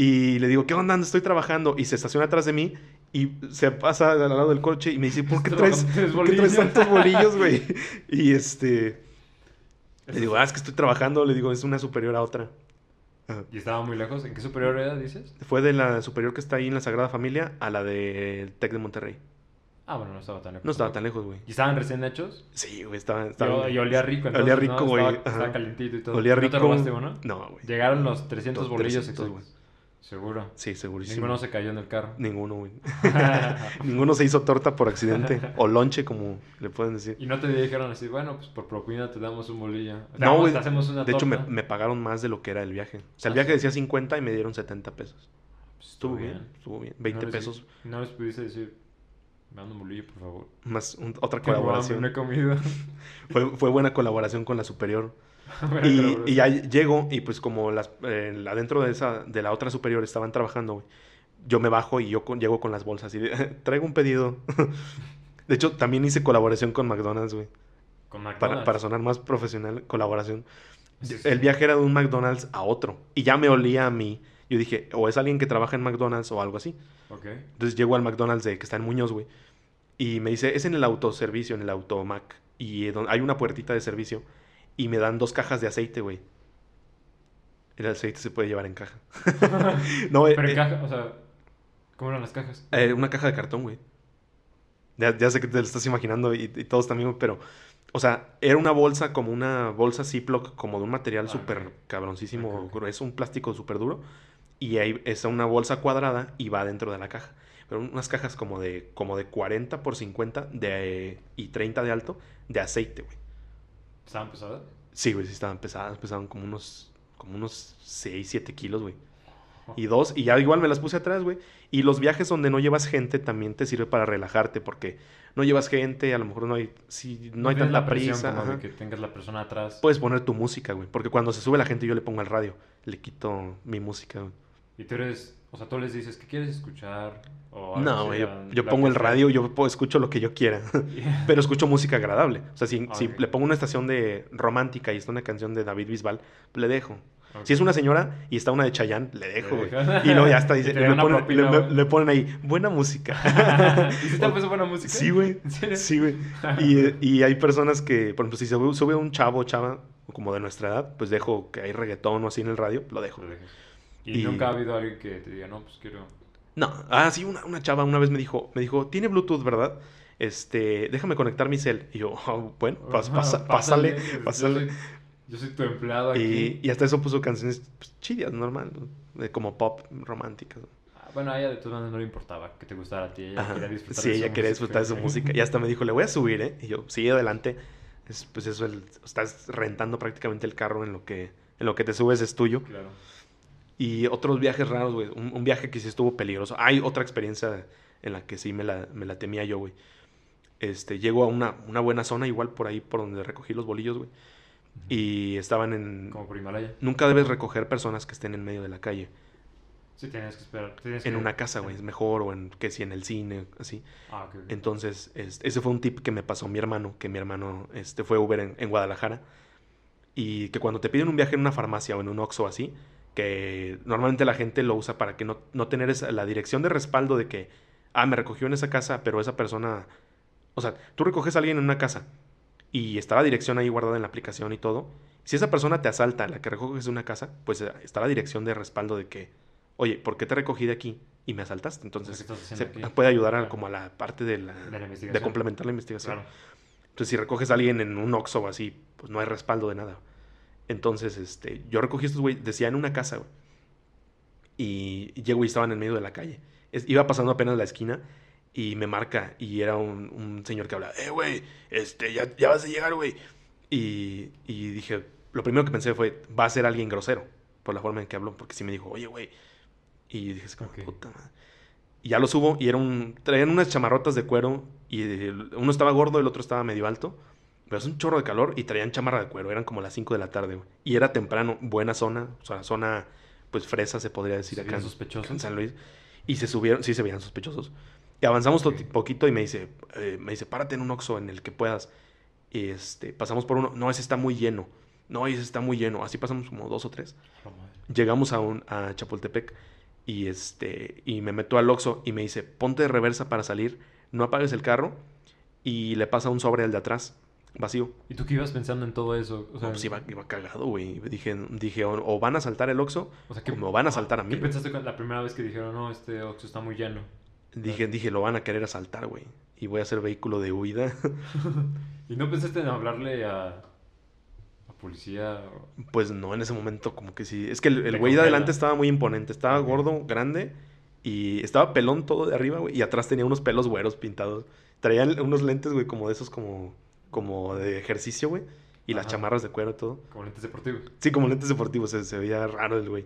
y le digo, ¿qué onda? Estoy trabajando. Y se estaciona atrás de mí y se pasa al lado del coche y me dice, ¿por qué traes, ¿por qué traes tantos bolillos, güey? Y este... Le digo, ah, es que estoy trabajando. Le digo, es una superior a otra. Ajá. ¿Y estaba muy lejos? ¿En qué superior era, dices? Fue de la superior que está ahí en la Sagrada Familia a la del TEC de Monterrey. Ah, bueno, no estaba tan lejos. No estaba tan lejos, güey. ¿Y estaban recién hechos? Sí, güey, estaba... Y, olía rico. Olía entonces, rico, ¿no? güey. Estaba, estaba calientito y todo. Olía ¿No rico. te robaste uno? No, güey. Llegaron los 300 Los bolillos 300, exactos. Seguro. Sí, segurísimo. Ninguno se cayó en el carro. Ninguno, güey. Ninguno se hizo torta por accidente. O lonche, como le pueden decir. y no te dijeron así, bueno, pues por propina te damos un bolillo. No, güey. te hacemos una De hecho, me, pagaron más de lo que era el viaje. O sea, el Ah, viaje decía 50 y me dieron 70 pesos. Pues, Estuvo bien, estuvo bien. 20 no les- pesos No les pudiste decir, me un bolillo, por favor. más un- otra colaboración. comido. Fue, fue buena colaboración con la superior. Y, ya llego y pues como las eh, adentro de esa de la otra superior estaban trabajando, güey, yo me bajo y yo con- llego con las bolsas y traigo un pedido. de hecho, también hice colaboración con McDonald's, güey, Con para, McDonald's. para sonar más profesional, colaboración. Sí, sí. El viaje era de un McDonald's a otro y ya me olía a mí. Yo dije, o es alguien que trabaja en McDonald's o algo así. Entonces llego al McDonald's de, que está en Muñoz, güey. Y me dice, es en el autoservicio, en el automac. Y eh, hay una puertita de servicio. Y me dan dos cajas de aceite, güey. El aceite se puede llevar en caja. no, eh, Pero en eh, caja, o sea, ¿cómo eran las cajas? eh, una caja de cartón, güey. Ya, ya sé que te lo estás imaginando y, y todos también, pero... O sea, era una bolsa como una bolsa Ziploc, como de un material Ah, súper cabroncísimo, ok. grueso, un plástico súper duro. Y ahí está una bolsa cuadrada y va dentro de la caja. Pero unas cajas como de, como de 40 por 50 de, y 30 de alto de aceite, güey. ¿Estaban pesadas? Sí, güey, sí estaban pesadas, pesaban como unos, como unos 6, 7 kilos, güey. Y dos, y ya igual me las puse atrás, güey. Y los viajes donde no llevas gente también te sirve para relajarte, porque no llevas gente, a lo mejor no hay, si no hay tanta la prisa. como de que tengas la persona atrás. Puedes poner tu música, güey. Porque cuando se sube la gente yo le pongo el radio. Le quito mi música, güey. Y tú eres, o sea, tú les dices, ¿qué quieres escuchar? O No, yo, yo pongo el radio, yo escucho lo que yo quiera. Pero escucho música agradable. O sea, si, le pongo una estación de romántica y está una canción de David Bisbal, le dejo. Si es una señora y está una de Chayanne, le dejo, güey. Y luego ya está, dice, le, ponen, propina, le- güey. le ponen ahí, buena música. ¿Y si te buena música? Sí, güey. Sí, güey. Y, y hay personas que, por ejemplo, si se sube, sube un chavo o chava como de nuestra edad, pues dejo que hay reggaetón o así en el radio, lo dejo. Lo. Y, Y- nunca ha habido alguien que te diga, no, pues quiero... No, ah, sí, una, una chava una vez me dijo, me dijo, tiene Bluetooth, ¿verdad? Este, déjame conectar mi cel. Y yo, "Ah, bueno, pas- pasa- pásale, Yo pásale. soy, yo soy tu empleado Y, aquí. y hasta eso puso canciones pues, chidas, normal, como pop románticas. Ah, Bueno, a ella de todas maneras no le importaba que te gustara a ti. Ella Ajá. quería disfrutar Sí, de su ella quería disfrutar de su música. Y hasta me dijo, le voy a subir, ¿eh? Y yo, sí, adelante. Es, pues eso, el- estás rentando prácticamente el carro en lo que, en lo que te subes es tuyo. Claro. Y otros viajes raros, güey. Un, un viaje que sí estuvo peligroso. Hay otra experiencia en la que sí me la, me la temía yo, güey. Este, llego a una, una buena zona, igual por ahí por donde recogí los bolillos, güey. Y estaban en... Como por Himalaya. Nunca debes recoger personas que estén en medio de la calle. Sí, tienes que esperar. tienes En que- una casa, güey. Es mejor. O en, que si en el cine, así. Ah, ok. ok. Entonces, es- ese fue un tip que me pasó mi hermano, que mi hermano este, fue Uber en, en Guadalajara. Y que cuando te piden un viaje en una farmacia o en un Oxxo así, que normalmente la gente lo usa para que no, no tener esa- la dirección de respaldo de que, ah, me recogió en esa casa, pero esa persona... O sea, tú recoges a alguien en una casa y está la dirección ahí guardada en la aplicación y todo. Si esa persona te asalta, la que recoges de una casa, pues eh, está la dirección de respaldo de que, oye, ¿por qué te recogí de aquí y me asaltaste? Entonces, ¿Qué estás se aquí? puede ayudar a, Claro. como a la parte de la, De la de complementar la investigación. Claro. Entonces, si recoges a alguien en un Oxxo o así, pues no hay respaldo de nada. Entonces, este, yo recogí estos güey, decía en una casa, güey. Y llego y estaba en el medio de la calle. Es- iba pasando apenas la esquina y me marca y era un, un señor que habla, eh, güey, este, ya, ya vas a llegar, güey. Y, y dije, lo primero que pensé fue, va a ser alguien grosero por la forma en que habló, porque sí me dijo, oye, güey. Y dije, como, puta madre. Y ya lo subo y era un, traían unas chamarrotas de cuero y uno estaba gordo, el otro estaba medio alto. Pero es un chorro de calor y traían chamarra de cuero. Eran como las 5 de la tarde, güey. Y era temprano, buena zona. O sea, zona, pues fresa se podría decir ¿Se acá en- sospechosos? en San Luis. Y se subieron, sí se veían sospechosos. Y avanzamos to- Ok. poquito y me dice, eh, me dice, párate en un Oxxo en el que puedas. Y este, pasamos por uno. No, ese está muy lleno. No, ese está muy lleno. Así pasamos como dos o tres. Oh, madre. Llegamos a, un, a Chapultepec y, este, y me meto al Oxxo y me dice, ponte de reversa para salir, no apagues el carro y le pasa un sobre al de atrás, vacío. ¿Y tú qué ibas pensando en todo eso? O sea, No, pues iba, iba cagado, güey. Dije, dije o, o van a saltar el Oxxo o sea, o me van a saltar a ¿Qué mí. pensaste con- la primera vez que dijeron, no, este Oxxo está muy lleno? Dije, dije, lo van a querer asaltar, güey. Y voy a hacer vehículo de huida. ¿Y no pensaste en hablarle a, a policía? o- Pues no, en ese momento como que sí. Es que el, güey de adelante estaba muy imponente. Estaba gordo, grande. Y estaba pelón todo de arriba, güey. Y atrás tenía unos pelos güeros pintados. Traía unos lentes, güey, como de esos como, como de ejercicio, güey. Y las chamarras de cuero y todo. Como lentes deportivos. Sí, como lentes deportivos. Se, se veía raro el güey.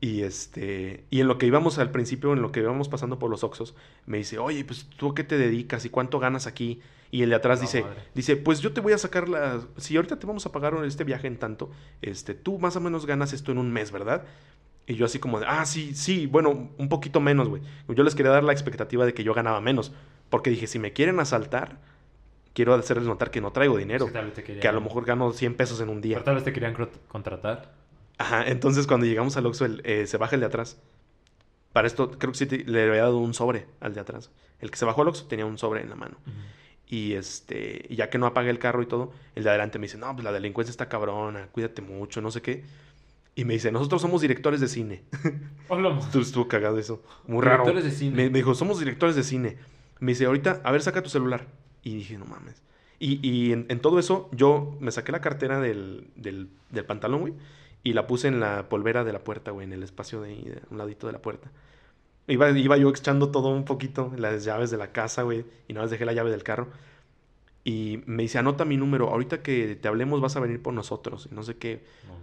Y este... Y en lo que íbamos al principio, en lo que íbamos pasando por los Oxos, me dice, oye, pues tú a qué te dedicas y cuánto ganas aquí. Y el de atrás No, dice, madre. dice, pues yo te voy a sacar la... Si ahorita te vamos a pagar este viaje en tanto, este, tú más o menos ganas esto en un mes, ¿verdad? Y yo así como de, ah, sí, sí, bueno, un poquito menos, güey. Yo les quería dar la expectativa de que yo ganaba menos. Porque dije, si me quieren asaltar, quiero hacerles notar que no traigo dinero. Que querían- a lo mejor gano 100 pesos en un día. Pero tal vez te querían contratar. Ajá, entonces cuando llegamos al Oxxo, eh, se baja el de atrás. Para esto, creo que sí te- le había dado un sobre al de atrás. El que se bajó al Oxxo tenía un sobre en la mano. Y este, y ya que no apague el carro y todo, el de adelante me dice, no, pues la delincuencia está cabrona, cuídate mucho, no sé qué. Y me dice, nosotros somos directores de cine. Hola, ma- estuvo, estuvo cagado eso. Muy raro. Directores de cine. Me, me dijo, somos directores de cine. Me dice, ahorita, a ver, saca tu celular. Y dije, no mames. Y, y en, en todo eso, yo me saqué la cartera del, del, del pantalón, güey, y la puse en la polvera de la puerta, güey, en el espacio de, de un ladito de la puerta. Iba, iba yo echando todo un poquito, las llaves de la casa, güey, y nada más dejé la llave del carro. Y me dice, anota mi número, ahorita que te hablemos vas a venir por nosotros, y no sé qué. No, no.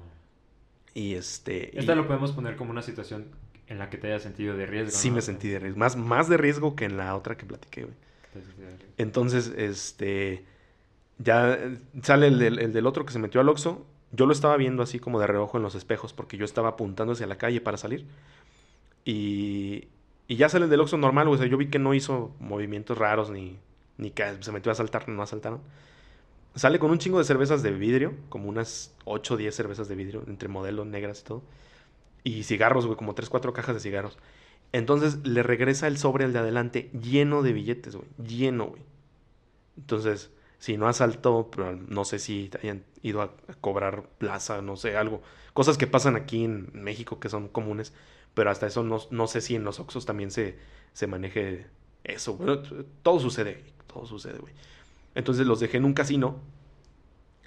Y este... y- Esta lo podemos poner como una situación en la que te hayas sentido de riesgo. Sí ¿no? me sentí de riesgo, más, más de riesgo que en la otra que platiqué, güey. Entonces, este, ya eh, sale el del, el del otro que se metió al Oxxo. Yo lo estaba viendo así como de reojo en los espejos porque yo estaba apuntando hacia la calle para salir. Y, y ya sale el del Oxxo normal. O sea, yo vi que no hizo movimientos raros ni, ni que se metió a asaltar, no asaltaron. Sale con un chingo de cervezas de vidrio, como unas 8 o 10 cervezas de vidrio, entre modelos negras y todo. Y cigarros, güey, como 3, 4 cajas de cigarros. Entonces le regresa el sobre al de adelante lleno de billetes, güey. Lleno, güey. Entonces, si no asaltó, pero no sé si hayan ido a, a cobrar plaza, no sé, algo. Cosas que pasan aquí en México que son comunes, pero hasta eso no, no sé si en los Oxxos también se, se maneje eso. Bueno, todo sucede, todo sucede, güey. Entonces los dejé en un casino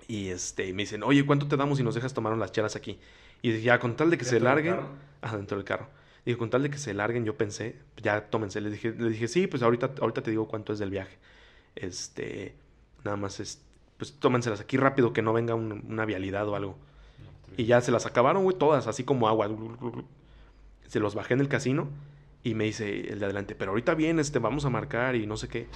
y este, me dicen, oye, ¿cuánto te damos si nos dejas tomar unas chelas aquí? Y dije, ya, con tal de que se ¿Dentro del larguen. carro? Ajá, dentro del carro. Dije, con tal de que se larguen, yo pensé, ya tómense. Le dije, le dije, sí, pues ahorita, ahorita te digo cuánto es del viaje. Este, nada más es, pues tómenselas aquí rápido, que no venga un- una vialidad o algo. Y ya se las acabaron, güey, todas, así como agua. Se los bajé en el casino y me dice el de adelante, pero ahorita bien, este, vamos a marcar y no sé qué.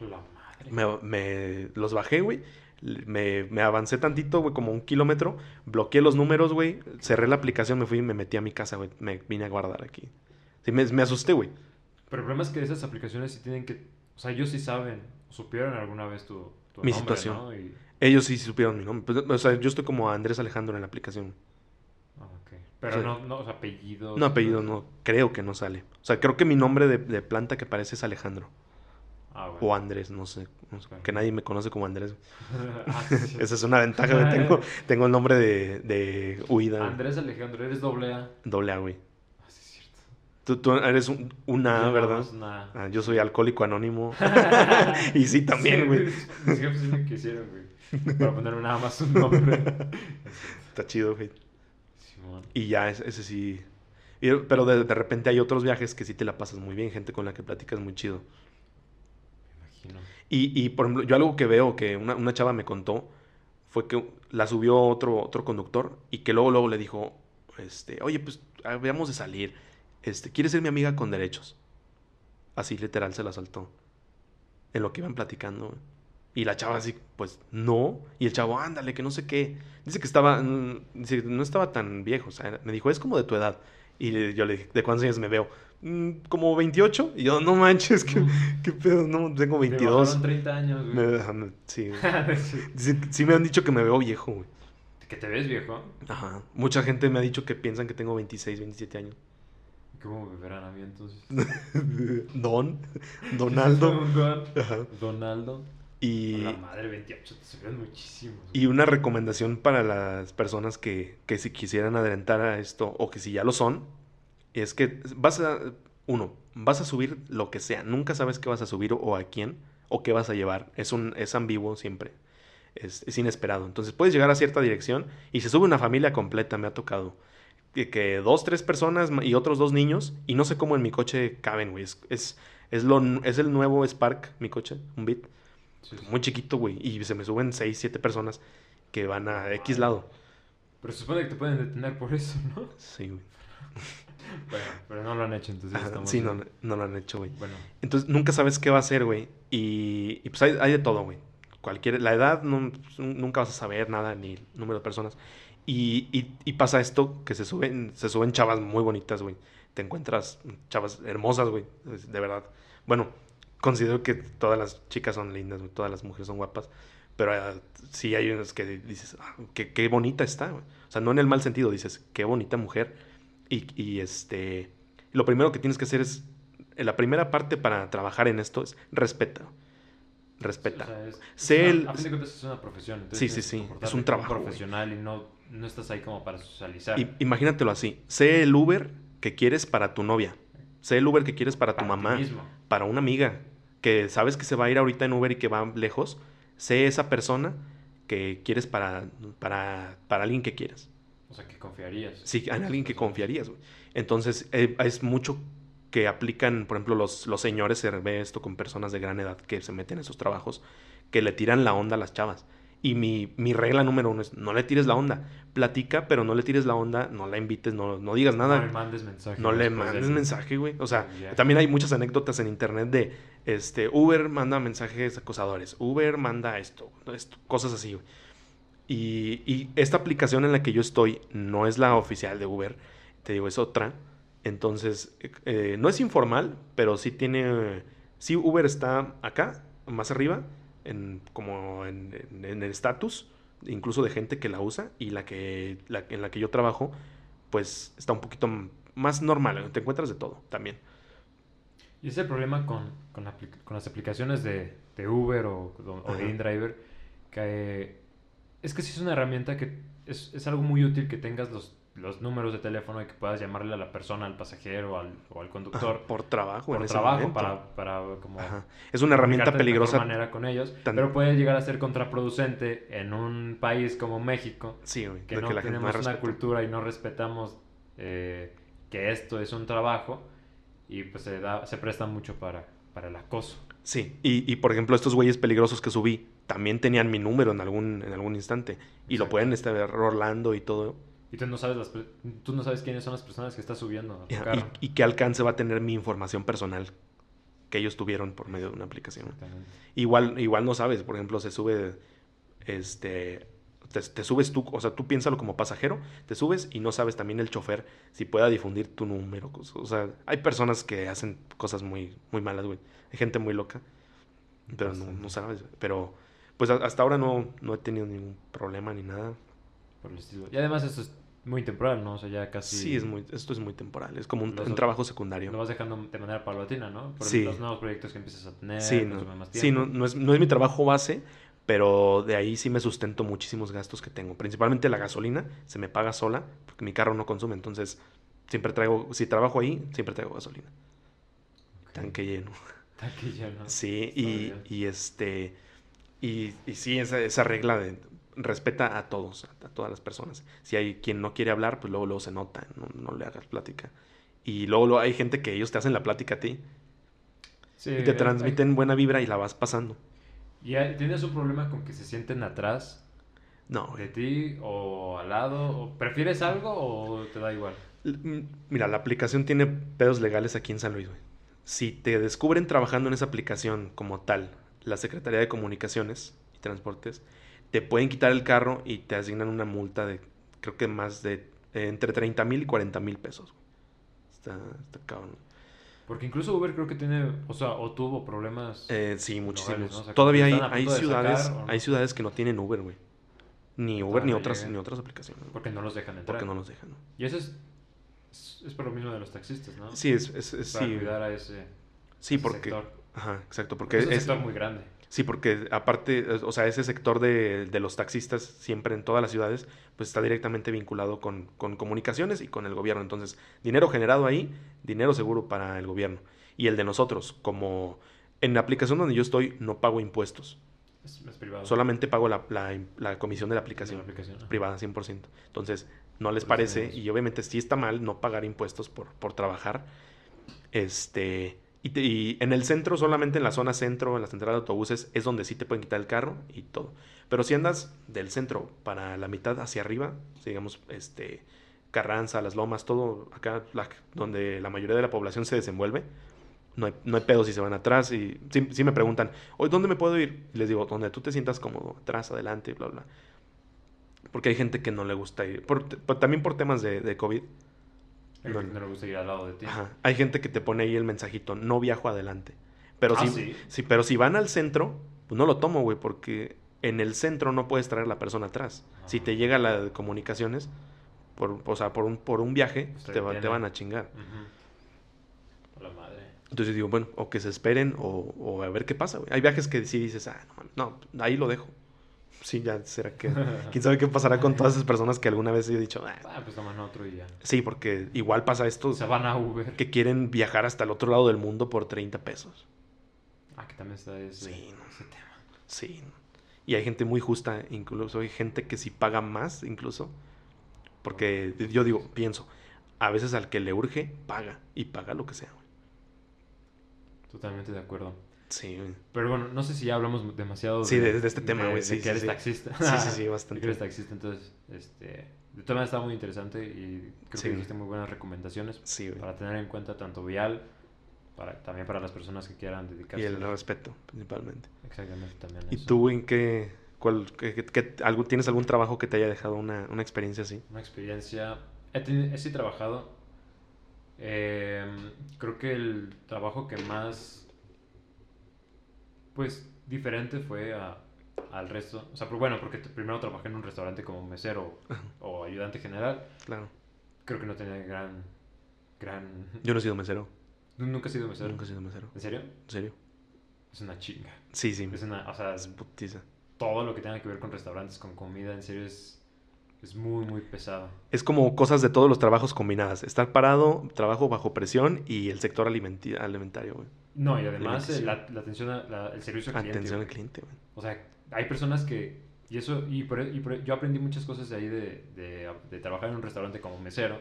La madre. Me, me- los bajé, güey. Me, me avancé tantito, güey, como un kilómetro. Bloqueé los números, güey. Cerré la aplicación, me fui y me metí a mi casa, güey. Me vine a guardar aquí. Sí, me, me asusté, güey. Pero el problema es que esas aplicaciones sí tienen que... O sea, ellos sí saben, supieron alguna vez tu, tu Mi nombre, situación. ¿no? Y- Ellos sí supieron mi nombre. Pues, o sea, yo estoy como Andrés Alejandro en la aplicación. Ah, ok. Pero no, no, o sea, apellidos. No, apellido no. Creo que no sale. O sea, creo que mi nombre de, de planta que parece es Alejandro. Ah, bueno. O Andrés, no sé. no sé, Ok. Que nadie me conoce como Andrés. Ah, sí. Esa es una ventaja, güey. Tengo, tengo el nombre de, de huida. Andrés Alejandro, eres doble A. Doble A, güey. Ah, sí, es cierto. Tú, tú eres un, una, Yo ¿verdad? una- Ah, yo soy alcohólico anónimo. y sí, también, Sí, güey. Mis jefes sí me quisieron, güey. Para ponerme nada más un nombre. Está chido, güey. Simón. Y ya, ese, ese sí. Pero de, de repente hay otros viajes que sí te la pasas muy bien, gente con la que platicas muy chido. Y, y, por ejemplo, yo algo que veo que una, una chava me contó fue que la subió otro, otro conductor y que luego, luego le dijo, este, oye, pues habíamos de salir. Este, ¿quieres ser mi amiga con derechos? Así literal se la saltó. En lo que iban platicando. Y la chava así, pues no. Y el chavo, ándale, que no sé qué. Dice que estaba, mm, no estaba tan viejo. O sea, me dijo, es como de tu edad. Y yo le dije, ¿de cuántos años me veo? "Mm, como 28. Y yo, no manches, ¿qué, Mm. qué pedo? No, tengo Te 22. bajaron 30 años, Me- güey. me- sí, güey. Sí. sí, me han dicho que me veo viejo, güey. ¿Que te ves viejo? Ajá. Mucha gente me ha dicho que piensan que tengo 26, 27 años. ¿Cómo me verán a mí entonces? Don, Donaldo. Don- Ajá. Donaldo. Y, La madre, 28, te güey. y una recomendación para las personas que, que si quisieran adelantar a esto o que si ya lo son, es que vas a... uno, vas a subir lo que sea. Nunca sabes qué vas a subir o a quién o qué vas a llevar. Es, un, es ambiguo siempre. Es, es inesperado. Entonces puedes llegar a cierta dirección y se sube una familia completa, me ha tocado. Que, que dos, tres personas y otros dos niños y no sé cómo en mi coche caben, güey. Es, es, es, lo, es el nuevo Spark, mi coche, un Bit. Sí, sí. Muy chiquito, güey. Y se me suben seis, siete personas que van a X lado. Pero se supone que te pueden detener por eso, ¿no? Sí, güey. Bueno, pero no lo han hecho, entonces Ajá, estamos Sí, no, no lo han hecho, güey. Bueno, Entonces nunca sabes qué va a hacer, güey. Y, y pues hay, hay de todo, güey. Cualquier, la edad no- nunca vas a saber nada, ni el número de personas. Y, y- y pasa esto, que se suben, se suben chavas muy bonitas, güey. Te encuentras chavas hermosas, güey. De verdad. Bueno, considero que todas las chicas son lindas, güey. Todas las mujeres son guapas. Pero ah, sí hay unas que dices, ah, qué, qué bonita está, güey. O sea, no en el mal sentido, dices, qué bonita mujer. Y, y este, lo primero que tienes que hacer es, la primera parte para trabajar en esto es respeta. Respeta. o sea, es, es Sé una- el- a fin de cuentas es una profesión. Entonces Sí, sí, sí, es un trabajo, profesional y no, no estás ahí como para socializar. Y- imagínatelo así. Sé el Uber que quieres para tu novia. Sé el Uber que quieres para tu Para mamá. Para una amiga. Que sabes que se va a ir ahorita en Uber y que va lejos. Sé esa persona que quieres para, para, para alguien que quieras. O sea, que confiarías. Sí, en alguien que confiarías, güey. Entonces, eh, es mucho que aplican, por ejemplo, los, los señores, se ve esto con personas de gran edad que se meten en esos trabajos, que le tiran la onda a las chavas. Y mi, mi regla número uno es, no le tires la onda. Platica, pero no le tires la onda, no la invites, no, no digas nada. No le mandes mensaje. No le mandes mensaje, güey. O sea, también hay muchas anécdotas en internet de este Uber manda mensajes acosadores, Uber manda esto, esto, cosas así, güey. Y, y esta aplicación en la que yo estoy no es la oficial de Uber, te digo, es otra. Entonces, eh, no es informal, pero sí tiene. Sí, Uber está acá, más arriba, en, como en, en- en el estatus, incluso de gente que la usa, y la que la, en la que yo trabajo, pues está un poquito más normal. Te encuentras de todo también. Y ese es el problema con, con, con las aplicaciones de, de Uber o, de InDriver, que es que sí es una herramienta que es, es algo muy útil que tengas los, los números de teléfono y que puedas llamarle a la persona, al pasajero al, o al Ajá, conductor por trabajo, por en trabajo para, para como Ajá. Es una herramienta comunicarte de peligrosa. manera con ellos, Tan- pero puede llegar a ser contraproducente en un país como México, Sí, güey, que no que la gente no tenemos una cultura y no respetamos eh, que esto es un trabajo y pues se, da, se presta mucho para, para el acoso. Sí, y, y por ejemplo, estos güeyes peligrosos que subí también tenían mi número en algún, en algún instante. Y lo pueden estar rolando y todo. Y tú no sabes las tú no sabes quiénes son las personas que estás subiendo a tu Y, carro. y qué alcance va a tener mi información personal que ellos tuvieron por medio de una aplicación. Igual, igual no sabes, por ejemplo, se sube, este, te, te subes tú, o sea, tú piénsalo como pasajero, te subes y no sabes también el chofer si pueda difundir tu número. O sea, hay personas que hacen cosas muy, muy malas, güey. Hay gente muy loca, pero no, Bastante. no sabes. Pero, pues hasta ahora no, no he tenido ningún problema ni nada. Por el estilo. Y además esto es muy temporal, ¿no? O sea, ya casi Sí, es muy, esto es muy temporal, es como un, Los un trabajo secundario. lo vas dejando de manera paulatina, ¿no? Por Sí. los nuevos proyectos que empiezas a tener, Sí, no, más sí, no, no es, no es mi trabajo base, pero de ahí sí me sustento muchísimos gastos que tengo. Principalmente la gasolina, se me paga sola, porque mi carro no consume, entonces siempre traigo, si trabajo ahí, siempre traigo gasolina. Tanque lleno. Tanque lleno. Sí, y, y este, y, y sí, esa, esa regla de respeta a todos, a, a todas las personas. Si hay quien no quiere hablar, pues luego, luego se nota, no, no le hagas plática. Y luego, luego hay gente que ellos te hacen la plática a ti Sí, y te hay- transmiten buena vibra y la vas pasando. ¿Y tienes un problema con que se sienten atrás No, de ti o al lado? ¿O ¿Prefieres algo o te da igual? L- m- Mira, la aplicación tiene pedos legales aquí en San Luis, güey. Si te descubren trabajando en esa aplicación como tal, la Secretaría de Comunicaciones y Transportes, te pueden quitar el carro y te asignan una multa de, creo que más de, eh, entre 30 mil y 40 mil pesos. güey. Está, está cabrón. Porque incluso Uber creo que tiene, o sea, o tuvo problemas. Eh, sí, muchísimos. Locales, ¿no? O sea, Todavía hay, hay ciudades, sacar, ¿o no? hay ciudades que no tienen Uber, güey. Ni Uber ni otras, ni otras aplicaciones. güey, porque no los dejan entrar. Porque no los dejan. ¿no? Y eso es, es, es por lo mismo de los taxistas, ¿no? Sí, es, es- es- Para sí, cuidar a ese, sí, ese porque, sector. Ajá, exacto, Porque porque es un sector muy grande. Sí, porque aparte, o sea, ese sector de, de los taxistas siempre en todas las ciudades, pues está directamente vinculado con, con comunicaciones y con el gobierno. Entonces, dinero generado ahí, dinero seguro para el gobierno. Y el de nosotros, como en la aplicación donde yo estoy, no pago impuestos. Es, es privado. Solamente pago la, la- la comisión de la aplicación. De la aplicación, ajá. Privada, 100%. Entonces, no les parece, y obviamente sí está mal no pagar impuestos por, por trabajar. Este, y, te- y en el centro, solamente en la zona centro, en la central de autobuses, es donde sí te pueden quitar el carro y todo. Pero si andas del centro para la mitad hacia arriba, digamos, este, Carranza, Las Lomas, todo acá donde la mayoría de la población se desenvuelve, no hay, no hay pedo si se van atrás. Y sí me preguntan, hoy ¿dónde me puedo ir? Y les digo, donde tú te sientas cómodo, atrás, adelante, bla, bla. Porque hay gente que no le gusta ir. por- también por temas de COVID. No le gusta ir al lado de ti. Ajá. Hay gente que te pone ahí el mensajito, no viajo adelante. Pero, Ah, si, ¿sí? sí, pero si van al centro, pues no lo tomo, güey, porque en el centro no puedes traer a la persona atrás. Si te llega la de comunicaciones, por, o sea, por un, por un viaje, Pues te va- van a chingar. La madre. Entonces digo, bueno, o que se esperen o, o a ver qué pasa, güey. Hay viajes que sí dices, ah, no, no, ahí lo dejo. Sí, ya será que... ¿Quién sabe qué pasará con todas esas personas que alguna vez he dicho, ah, Ah, pues toman otro y ya. sí, porque igual pasa esto, Se van a Uber. que quieren viajar hasta el otro lado del mundo por 30 pesos. Ah, que también está ese, Sí, no. ese tema. Sí. Y hay gente muy justa, incluso hay gente que sí paga más, incluso. Porque yo digo, pienso, a veces al que le urge, paga. Y paga lo que sea. Totalmente de acuerdo. Sí. Pero bueno, no sé si ya hablamos demasiado Sí, de- de este tema, güey, de sí, que sí, eres sí. taxista. Sí, sí, sí, De bastante. que eres taxista, entonces, este... El tema está muy interesante y creo Sí. que dijiste muy buenas recomendaciones Sí, para tener en cuenta tanto vial, para, también para las personas que quieran Y dedicarse. el respeto, principalmente. Exactamente, también ¿Y eso. tú en qué, cuál, qué- qué- qué- algo, tienes algún trabajo que te haya dejado una, una experiencia así? Una experiencia. He, he sí trabajado. eh, creo que el trabajo que más. Pues diferente fue a- al resto. O sea, pero bueno, porque primero trabajé en un restaurante como mesero o ayudante general. Claro. Creo que no tenía gran. gran... Yo no he sido mesero. ¿Tú ¿Nunca has sido mesero? Nunca he sido mesero. ¿En serio? ¿En serio? Es una chinga. Sí, sí. Es una. O sea, Es putiza. todo lo que tenga que ver con restaurantes, con comida, en serio es. Es muy, muy pesado. Es como cosas de todos los trabajos combinadas. Estar parado, trabajo bajo presión y el sector alimentario, güey. No, y además eh, la, la atención, a- la- el servicio al cliente. Atención al cliente, güey. O sea, hay personas que... Y eso, y, por- y por- yo aprendí muchas cosas de ahí de, de, de trabajar en un restaurante como mesero.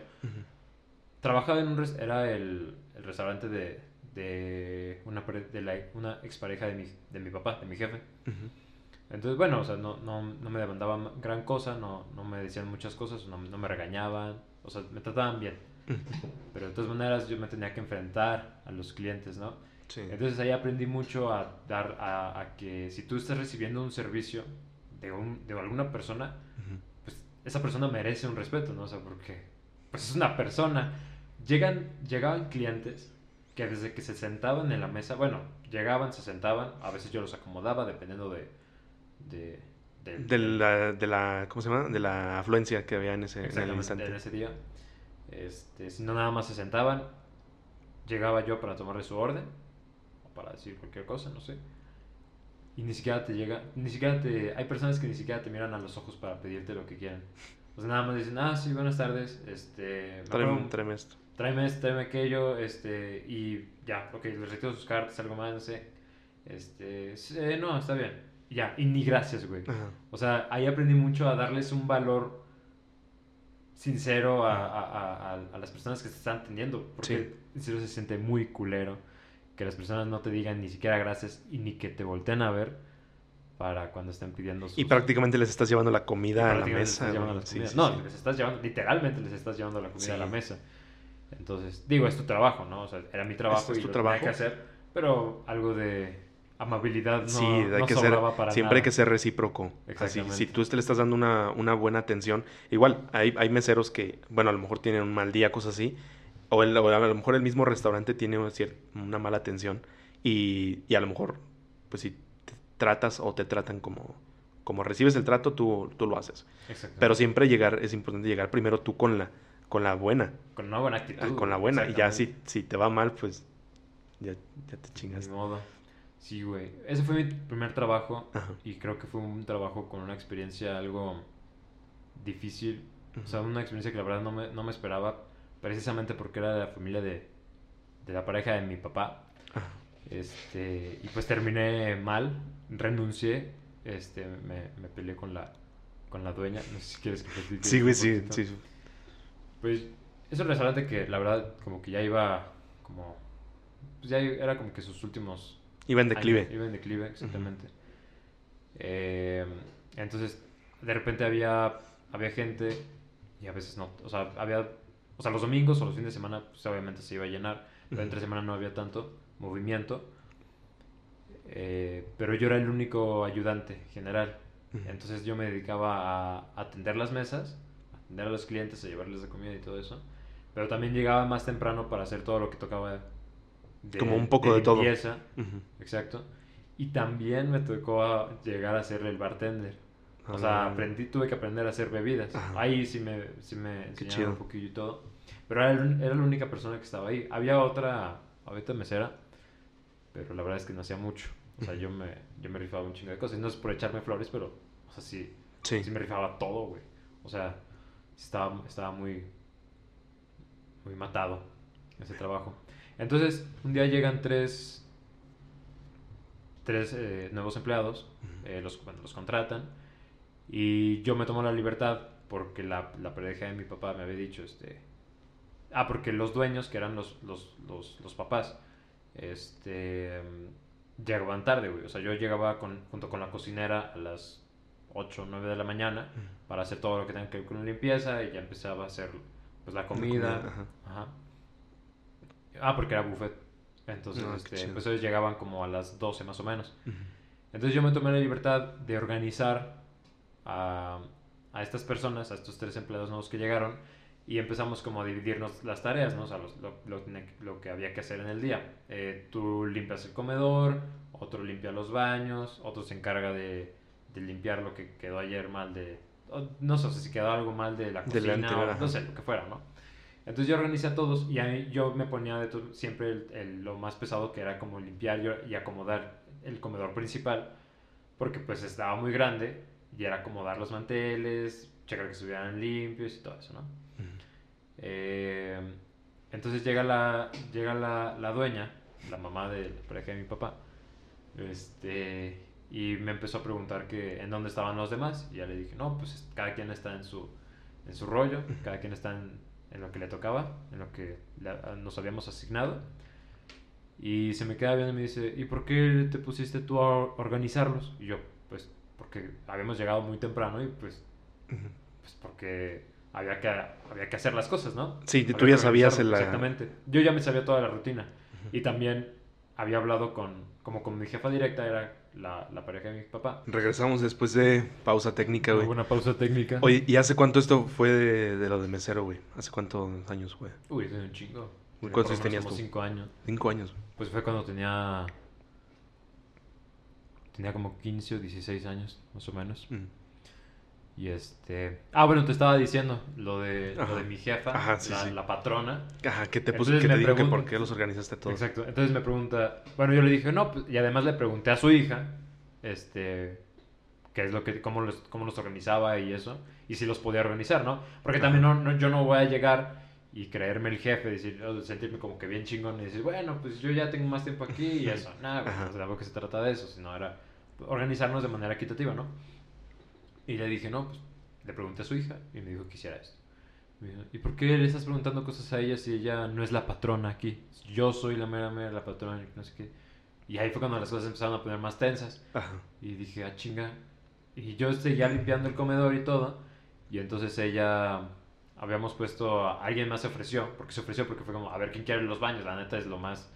Trabajaba en un... Era el, el restaurante de, de, una, de la, una expareja de mi, de mi papá, de mi jefe. Entonces, bueno, o sea, no, no, no me demandaban gran cosa, no, no me decían muchas cosas, no, no me regañaban, o sea, me trataban bien. Pero de todas maneras yo me tenía que enfrentar a los clientes, ¿no? Sí. Entonces ahí aprendí mucho a dar a, a que si tú estás recibiendo un servicio de, un, de alguna persona, Ujú. pues esa persona merece un respeto, ¿no? O sea, porque pues es una persona. Llegan, llegaban clientes que desde que se sentaban en la mesa, bueno, llegaban, se sentaban, a veces yo los acomodaba dependiendo de... de, del- De la, de la, ¿cómo se llama? De la afluencia que había en ese, en el instante. en ese día. Este, si no nada más se sentaban, llegaba yo para tomarle su orden, para decir cualquier cosa, no sé. Y ni siquiera te llega, ni siquiera te, hay personas que ni siquiera te miran a los ojos para pedirte lo que quieren. O sea, nada más dicen, ah, sí, buenas tardes, este, me Tráeme, tráeme esto. tráeme esto, tráeme aquello, este, y ya, ok, les retiro sus cartas, algo más, no sé. Este, sí, no, está bien. Ya, y ni gracias, güey. Ajá. O sea, ahí aprendí mucho a darles un valor sincero a, a- a- las personas que se están atendiendo. Porque en serio se siente muy culero que las personas no te digan ni siquiera gracias y ni que te volteen a ver para cuando estén pidiendo sus... Y prácticamente les estás llevando la comida a la les mesa. la Sí, sí, no, sí. les estás llevando, literalmente les estás llevando la comida a la mesa. Entonces, digo, es tu trabajo, ¿no? O sea, era mi trabajo es y tu lo trabajo. tenía que hacer, pero algo de amabilidad no, sí, hay no que ser, para siempre hay nada. que ser recíproco. Así, si tú te le estás dando una, una buena atención, igual hay, hay meseros que, bueno, a lo mejor tienen un mal día, cosas así, o, el- o a lo mejor el mismo restaurante tiene una mala atención y, y a lo mejor, pues si te tratas o te tratan como, como recibes el trato, tú, tú lo haces. Pero siempre llegar, es importante llegar primero tú con la, con la buena, Con una buena actitud. ah, con la buena, y ya si, si te va mal, pues ya, ya te Ni chingaste. modo. Sí, güey. Ese fue mi primer trabajo Ajá. y creo que fue un trabajo con una experiencia algo difícil. O sea, una experiencia que la verdad no me, no me esperaba, precisamente porque era de la familia de, de la pareja de mi papá. Este, y pues terminé mal, renuncié, este, me, me peleé con la, con la dueña. No sé si quieres que platique Sí, güey, sí, sí. Pues es un restaurante que la verdad como que ya iba como... Pues ya era como que sus últimos... Iba en declive. Iba en declive, exactamente. Eh, entonces, de repente había, había gente y a veces no. O sea, había... O sea, los domingos o los fines de semana, pues obviamente se iba a llenar. Pero entre semana no había tanto movimiento. Eh, pero yo era el único ayudante general. Entonces yo me dedicaba a atender las mesas, a atender a los clientes, a llevarles la comida y todo eso. Pero también llegaba más temprano para hacer todo lo que tocaba. De, Como un poco de todo. limpieza. Exacto. Y también me tocó a llegar a ser el bartender. O sea, Ah. aprendí, tuve que aprender a hacer bebidas. Ajá. Ahí sí me, sí me enseñaron un poquillo y todo. Pero era, era la única persona que estaba ahí. Había otra, ahorita mesera, pero la verdad es que no hacía mucho. O sea, yo me, yo me rifaba un chingo de cosas. No es por echarme flores, pero, o sea, sí, Sí. sí me rifaba todo, güey. O sea, estaba, estaba muy, muy matado ese trabajo. Entonces, un día llegan tres, tres eh, nuevos empleados, eh, los, bueno, los contratan, y yo me tomo la libertad porque la, la pareja de mi papá me había dicho, este... Ah, porque los dueños, que eran los, los, los, los papás, este... mm, Llegaban tarde, güey. O sea, yo llegaba con, junto con la cocinera a las 8 o 9 de la mañana para hacer todo lo que tenga que ver con la limpieza y ya empezaba a hacer pues la comida. comida, ajá. Ajá. Ah, porque era buffet. Entonces, Ah, este, pues ellos llegaban como a las 12 más o menos. Entonces yo me tomé la libertad de organizar a, a estas personas, a estos tres empleados nuevos que llegaron, y empezamos como a dividirnos las tareas, ¿no? O sea, los- lo, lo- lo que había que hacer en el día. Eh, tú limpias el comedor, otro limpia los baños, otro se encarga de, de limpiar lo que quedó ayer mal de... No sé si quedó algo mal de la cocina, o no sé, lo que fuera, ¿no? Entonces yo organizé a todos y ahí yo me ponía de todo- siempre el- el- lo más pesado que era como limpiar y acomodar el comedor principal porque pues estaba muy grande y era acomodar los manteles, checar que estuvieran limpios y todo eso, ¿no? Eh, entonces llega la, llega la, la dueña, la mamá de la pareja de mi papá, este, y me empezó a preguntar que en dónde estaban los demás. Y ya le dije, no, pues cada quien está en su, en su rollo, cada quien está en, en lo que le tocaba, en lo que nos habíamos asignado. Y se me queda viendo y me dice, ¿y por qué te pusiste tú a organizarlos? Y yo, pues, porque habíamos llegado muy temprano y pues, pues porque había que, había que hacer las cosas, ¿no? Sí, tú Había ya que sabías el- la- Exactamente. Yo ya me sabía toda la rutina. Y también había hablado con, como con mi jefa directa, era la, la pareja de mi papá. Regresamos después de pausa técnica, güey. Una pausa técnica. Oye, ¿y hace cuánto esto fue de, de lo de mesero, güey? ¿Hace cuántos años fue? Uy, es un chingo. ¿Cuántos tenías como tú? cinco años. Cinco años. Pues fue cuando tenía... Tenía como 15 o 16 años, más o menos. Mm. Y este... Ah, bueno, te estaba diciendo lo de, lo de mi jefa, Ajá, sí, la, sí. la patrona. Ajá, ¿qué te puso? Entonces ¿Qué me te dijo que por qué los organizaste todos? Exacto. Entonces me pregunta, bueno, yo le dije, no, pues, y además le pregunté a su hija, este, qué es lo que, cómo los, cómo los organizaba y eso, y si los podía organizar, ¿no? Porque también no, no- yo no voy a llegar y creerme el jefe, decir, sentirme como que bien chingón y decir, bueno, pues yo ya tengo más tiempo aquí y eso, nada, pues, tampoco se trata de eso, sino era organizarnos de manera equitativa, ¿no? Y le dije, no, pues le pregunté a su hija y me dijo que hiciera esto. Me dijo, ¿Y por qué le estás preguntando cosas a ella si ella no es la patrona aquí? Yo soy la mera mera la patrona no sé qué. Y ahí fue cuando las cosas empezaron a poner más tensas. Ajá. Y dije, ah, chinga. Y yo seguía limpiando el comedor y todo. Y entonces ella, habíamos puesto, alguien más se ofreció, porque se ofreció porque fue como, a ver quién quiere los baños. La neta es lo más,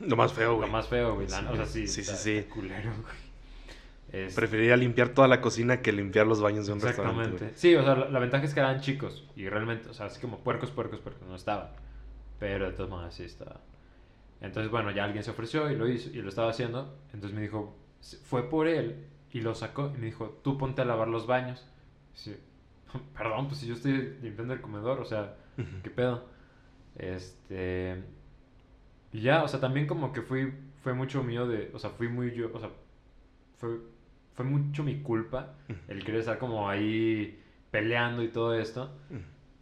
Lo más feo, lo güey. más feo, güey. Sí, o sea, sí, sí, sí, está- sí. está culero, güey. Este, Preferiría limpiar toda la cocina que limpiar los baños de un restaurante. Exactamente. Sí, o sea, la, la ventaja es que eran chicos y realmente, o sea, así como puercos, puercos, puercos, no estaban. Pero de todas maneras sí estaba. Entonces, bueno, ya alguien se ofreció y lo hizo y lo estaba haciendo. Entonces me dijo, "Se- fue por él y lo sacó y me dijo, tú ponte a lavar los baños. Sí. Perdón, pues si yo estoy limpiando el comedor, o sea. ¿qué pedo? Este. Y ya, o sea, también como que fui, fue mucho mío de, o sea, fui muy yo, o sea, fue, fue mucho mi culpa el querer estar como ahí peleando y todo esto,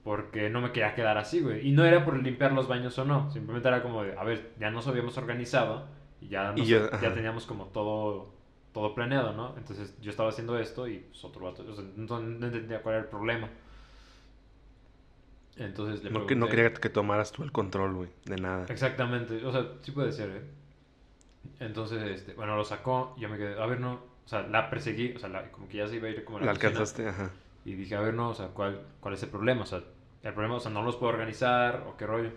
porque no me quería quedar así, güey. Y no era por limpiar los baños o no, simplemente era como de, a ver, ya nos habíamos organizado y ya, nos- Y yo- ya teníamos como todo, todo planeado, ¿no? Entonces yo estaba haciendo esto y pues, otro vato, o sea, no, no entendía cuál era el problema. Entonces le No, que, no pregunté- quería que tomaras tú el control, güey, de nada. Exactamente, o sea, sí puede ser, ¿eh? Entonces, este, bueno, lo sacó, yo me quedé, a ver, no, o sea, la perseguí, o sea, la- como que ya se iba a ir como a La cocina, alcanzaste, ajá. Y dije, a ver, no, o sea, ¿cuál, ¿cuál es el problema? O sea, el problema, o sea, no los puedo organizar, o qué rollo.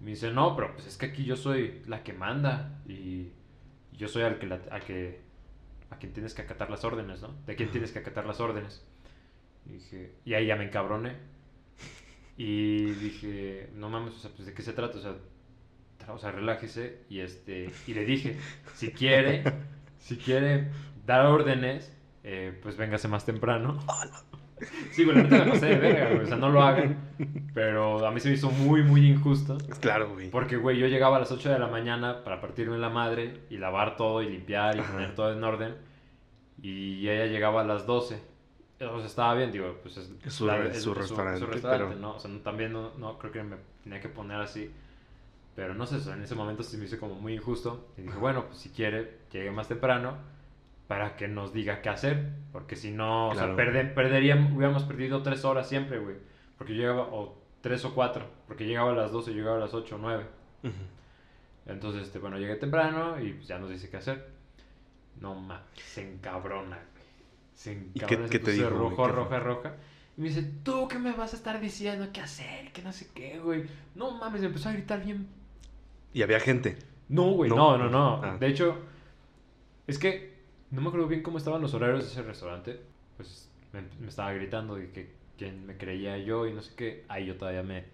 Y me dice, no, pero pues es que aquí yo soy la que manda, y yo soy al que, la- al que, a quien tienes que acatar las órdenes, ¿no? De quién tienes que acatar las órdenes. Y dije, y ahí ya me encabroné. Y dije, no mames, o sea, pues de qué se trata, o sea, o sea, relájese. Y este, y le dije, si quiere, si quiere dar órdenes, eh, pues véngase más temprano. Sí, güey, la neta me pasé de verga, güey, o sea, no lo hagan. Pero a mí se me hizo muy, muy injusto. Claro, güey. Porque, güey, yo llegaba a las 8 de la mañana para partirme la madre y lavar todo y limpiar y Ajá. poner todo en orden. Y ella llegaba a las 12. O sea, estaba bien, digo, pues es, Es su- es su restaurante, pero- ¿no? O sea, no- también no, no creo que me tenía que poner así. Pero no sé, en ese momento se me hizo como muy injusto. Y dije, bueno, pues si quiere, llegue más temprano para que nos diga qué hacer. Porque si no, o sea, Claro. perde- perderíamos, hubiéramos perdido tres horas siempre, güey. Porque yo llegaba, o tres o cuatro, porque llegaba a las 12, yo llegaba a las 8 o 9. Ujú. Entonces, este, bueno, llegué temprano y pues, ya nos dice qué hacer. No mames, se encabrona, güey. Se qué- encabrona, qué se te puso dijo, güey? rojo, ¿Qué fue? roja, roja. Y me dice, ¿tú qué me vas a estar diciendo qué hacer? Que no sé qué, güey. No mames, me empezó a gritar bien Y había gente. no, güey, No. no, no, no. Ah. De hecho, es que no me acuerdo bien cómo estaban los horarios de ese restaurante. Pues me, me estaba gritando y que quién me creía yo y no sé qué. Ahí yo todavía me,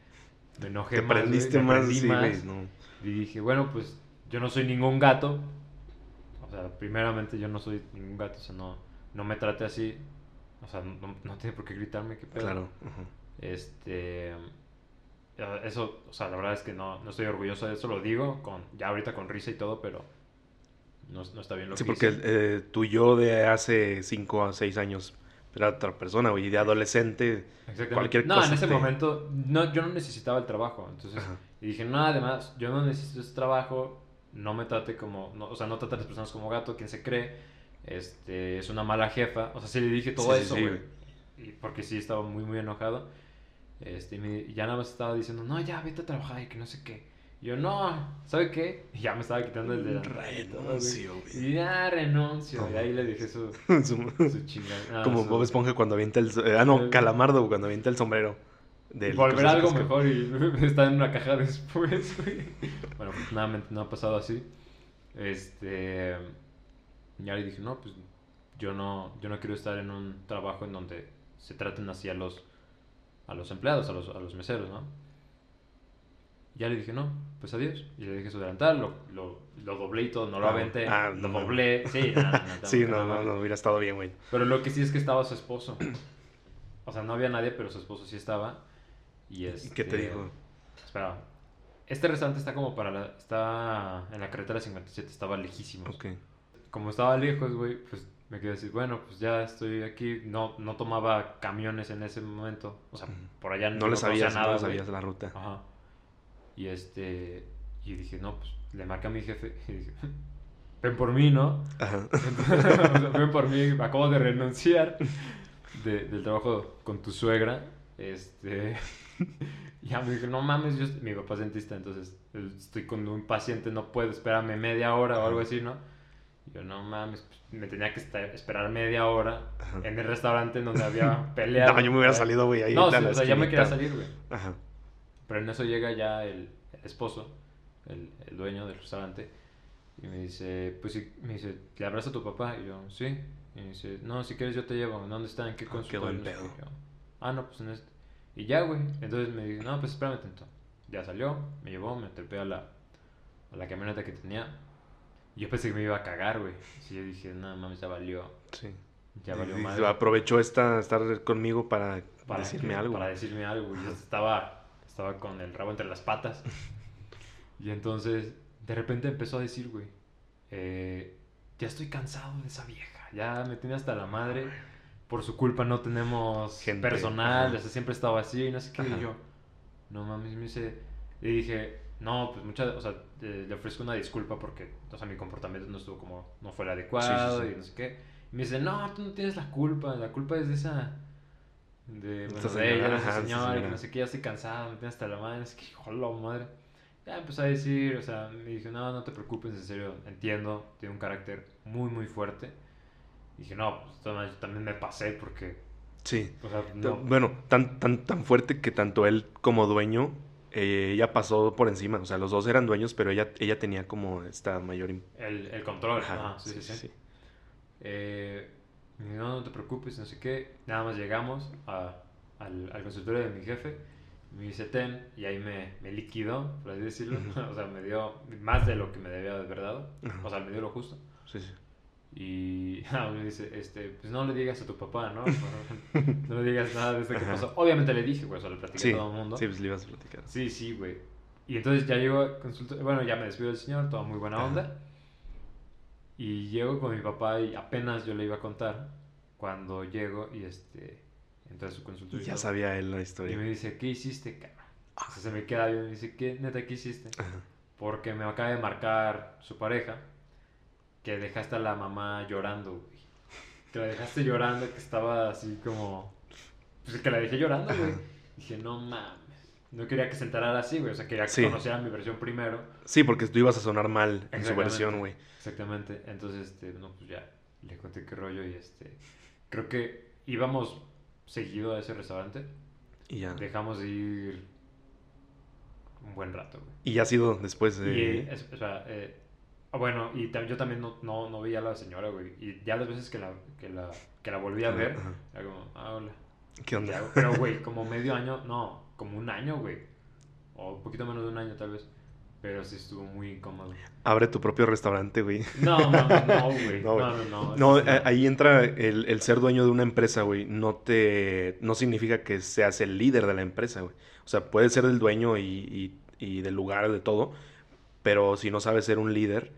me enojé Te más. prendiste me más, sí, más. No. Y dije, bueno, pues yo no soy ningún gato. O sea, primeramente yo no soy ningún gato. O sea, no, no me trate así. O sea, no, no tiene por qué gritarme, qué pedo. Claro. Este. Eso, o sea, la verdad es que no, no estoy orgulloso de eso, lo digo, con, ya ahorita con risa y todo, pero no, no está bien lo Sí, que porque hice. eh, tu yo de hace 5 a 6 años era otra persona, güey. Y de adolescente. Exactamente. cualquier no, cosa en ese te- momento no, yo no necesitaba el trabajo, entonces Ajá. y dije, no, además, yo no necesito ese trabajo, no me trate como, no, o sea, no trate a las personas como gato, quien se cree, este, es una mala jefa, o sea, sí le dije todo Sí, sí, eso, sí, güey, y porque sí estaba muy, muy enojado, este, y, me- ya nada más estaba diciendo, no, ya, vete a trabajar y que no sé qué, yo, no, ¿sabe qué? Y ya me estaba quitando el güey. Renuncio, güey. Ya renuncio, y ahí le dije su, Su- su chingada. ah, Como su- Bob Esponja cuando avienta el... so- Ah, no, Calamardo cuando avienta el sombrero. Del volver a algo mejor y está en una caja después, güey. Bueno, afortunadamente no ha pasado así. Este. Ya le dije, no, pues yo no, yo no quiero estar en un trabajo en donde se traten así a los, a los empleados, a los, a los meseros, ¿no? Ya le dije, no, pues adiós. Y le dije su delantal, lo, lo, lo doblé y todo, no lo Ah, aventé, ah, lo no. doblé. Sí, no, no, no, Sí, no, no, no, hubiera estado bien, güey. Pero lo que sí es que estaba su esposo. O sea, no había nadie, pero su esposo sí estaba. Y, ¿Y qué te este, dijo? Espera. Este restaurante está como para la... Está en la carretera 57, estaba lejísimo. Ok. Como estaba lejos, güey, pues me quedé así, bueno, pues ya estoy aquí. No, no tomaba camiones en ese momento. O sea, por allá No le conocía sabías, no le sabías la ruta. Ajá. Y este... Y dije, no, pues le marqué a mi jefe y dije, ven por mí, ¿no? Ajá. Ven por mí, acabo de renunciar de- del trabajo con tu suegra. Este, ya me dije, no mames, yo, mi papá es dentista, entonces estoy con un paciente, no puedo esperarme media hora o algo así, ¿no? Y yo, no mames, pues, me tenía que estar- esperar media hora Ajá. en el restaurante en donde había peleado. No, yo me hubiera salido, güey, ahí. No, sí, o sea, ya me quería salir, güey. Ajá. Pero en eso llega ya el, el esposo, el, el dueño del restaurante, y me dice, pues sí, me dice, ¿le abrazo a tu papá? Y yo, sí. Y me dice, no, si quieres yo te llevo. ¿Dónde está? ¿En qué Ah, consultorio? qué. Yo, ah, no, pues en este. Y ya, güey. Entonces me dijo, no, pues espérame tanto. Ya salió, me llevó, me trepé a la, a la camioneta que tenía. Yo pensé que me iba a cagar, güey. Y yo dije, no mames, ya valió. Sí. Ya valió Y- mal. Aprovechó esta, estar conmigo para, para decirme que- algo. Para decirme algo. Yo estaba, estaba con el rabo entre las patas. Y entonces, de repente empezó a decir, güey, eh, ya estoy cansado de esa vieja, ya me tiene hasta la madre, por su culpa no tenemos Gente, personal, o sea, siempre estaba así, y no sé qué, Ajá. y yo, no mames, me dice, y dije, no, pues muchas, o sea, eh, le ofrezco una disculpa porque, o sea, mi comportamiento no estuvo como, no fue el adecuado, Sí, sí, sí. y no sé qué, y me dice, no, tú no tienes la culpa, la culpa es de esa... De, Esta bueno, ella, señora, que no sé qué, ya estoy cansado, me tiene hasta la madre, es que, joder, madre. Ya empezó a decir, o sea, me dijo, no, no te preocupes, en serio, entiendo, tiene un carácter muy, muy fuerte. Y dije, no, pues yo también me pasé porque, Sí. o sea, no, Bueno, tan, tan, tan fuerte que tanto él como dueño, eh, ella pasó por encima. O sea, los dos eran dueños, pero ella, ella tenía como esta mayor... el, el control, Ajá, ajá, sí, sí, sí. Eh, me dijo, no, no te preocupes, no sé qué. Nada más llegamos a- al, al consultorio de mi jefe, me dice ten, y ahí me, me liquidó, por así decirlo. O sea, me dio más de lo que me debía de haber dado. Ajá. O sea, me dio lo justo. Sí, sí. Y ah, me dice, este, pues no le digas a tu papá, ¿no? no le digas nada de esto que pasó. Obviamente le dije, güey, o sea, le platiqué Sí, a todo el mundo. sí, pues le ibas a platicar. Sí, sí, güey. Y entonces ya llego a consulta, bueno, ya me despido del señor, toda muy buena Ajá. Y llego con mi papá y apenas yo le iba a contar cuando llego y este entré a su Y consultorio. y ya sabía él la Y me historia. dice, ¿qué hiciste, cabrón? O sea, se me queda bien, me dice, ¿qué neta qué hiciste? Ajá. Porque me acaba de marcar su pareja que dejaste a la mamá llorando, güey. Que la dejaste llorando, que estaba así como. Pues que la dejé llorando, güey. Dije, no mames. No quería que se enterara así, güey. O sea, quería que Sí. conociera mi versión primero. Sí, porque tú ibas a sonar mal en su versión, güey. Exactamente. Entonces, este, no, pues ya le conté qué rollo y este. Creo que íbamos seguido a ese restaurante. Y ya. Dejamos de ir un buen rato, güey. Y ya ha sido después Y, de... eh, es- o sea, eh, ah, bueno, y yo también no, no, no veía a la señora, güey. Y ya las veces que la, que la, que la volví a ver, era como, ah, hola. ¿Qué ¿qué onda? Pero, güey, como medio año, no, como un año, güey. O un poquito menos de un año, tal vez. Pero sí estuvo muy incómodo. Abre tu propio restaurante, güey. No, no, no, no, güey. No, No, no, no. Ahí entra el, el ser dueño de una empresa, güey. No te... No significa que seas el líder de la empresa, güey. O sea, puedes ser el dueño y, y- y del lugar, de todo. Pero si no sabes ser un líder,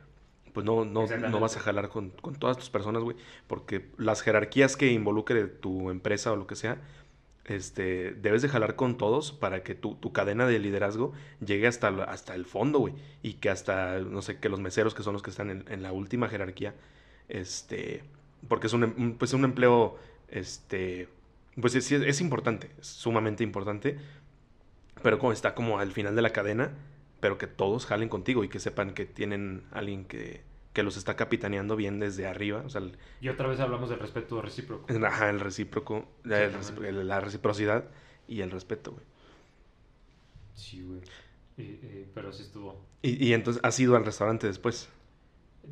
pues no, no, no vas a jalar con, con todas tus personas, güey. Porque las jerarquías que involucre tu empresa o lo que sea, este, debes de jalar con todos para que tu, tu cadena de liderazgo llegue hasta, hasta el fondo, güey. Y que hasta, no sé, que los meseros, que son los que están en, en la última jerarquía, este, porque es un, em- pues un empleo, este, pues es, es importante, es sumamente importante, pero como está como al final de la cadena, pero que todos jalen contigo y que sepan que tienen alguien que, que los está capitaneando bien desde arriba, o sea, el, Y otra vez hablamos del respeto recíproco. ajá, el recíproco, la, el reciprocidad y el respeto, güey. Sí, güey. Pero sí estuvo. Y, y entonces has ido al restaurante después.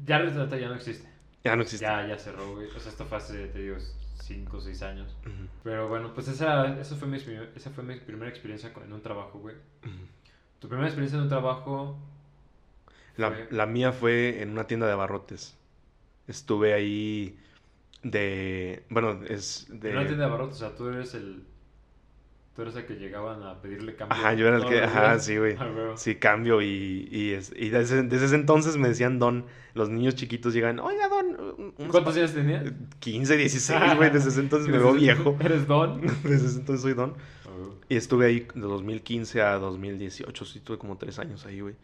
Ya el restaurante ya no existe. Ya no existe. Ya, ya cerró, güey. O sea, esto fue hace, te digo, 5 o 6 años. Pero bueno, pues esa, esa, fue, mi, esa fue mi primera experiencia en un trabajo, güey. Tu primera experiencia en un trabajo. La, la mía fue en una tienda de abarrotes. Estuve ahí de... Bueno, es de... En una tienda de abarrotes, o sea, tú eres el. Tú eres el que llegaban a pedirle cambio. Ajá, yo era el que... Ajá, días. sí, güey. Ah. Sí, cambio y, y, es- y desde, desde ese entonces me decían don. Los niños chiquitos llegan, oiga, don. ¿Cuántos años tenías? 15, 16, güey. Desde ese entonces me veo viejo. ¿Eres don? Desde ese entonces soy don. Ah. Y estuve ahí de 2015 a 2018. Sí, tuve como tres años ahí, güey.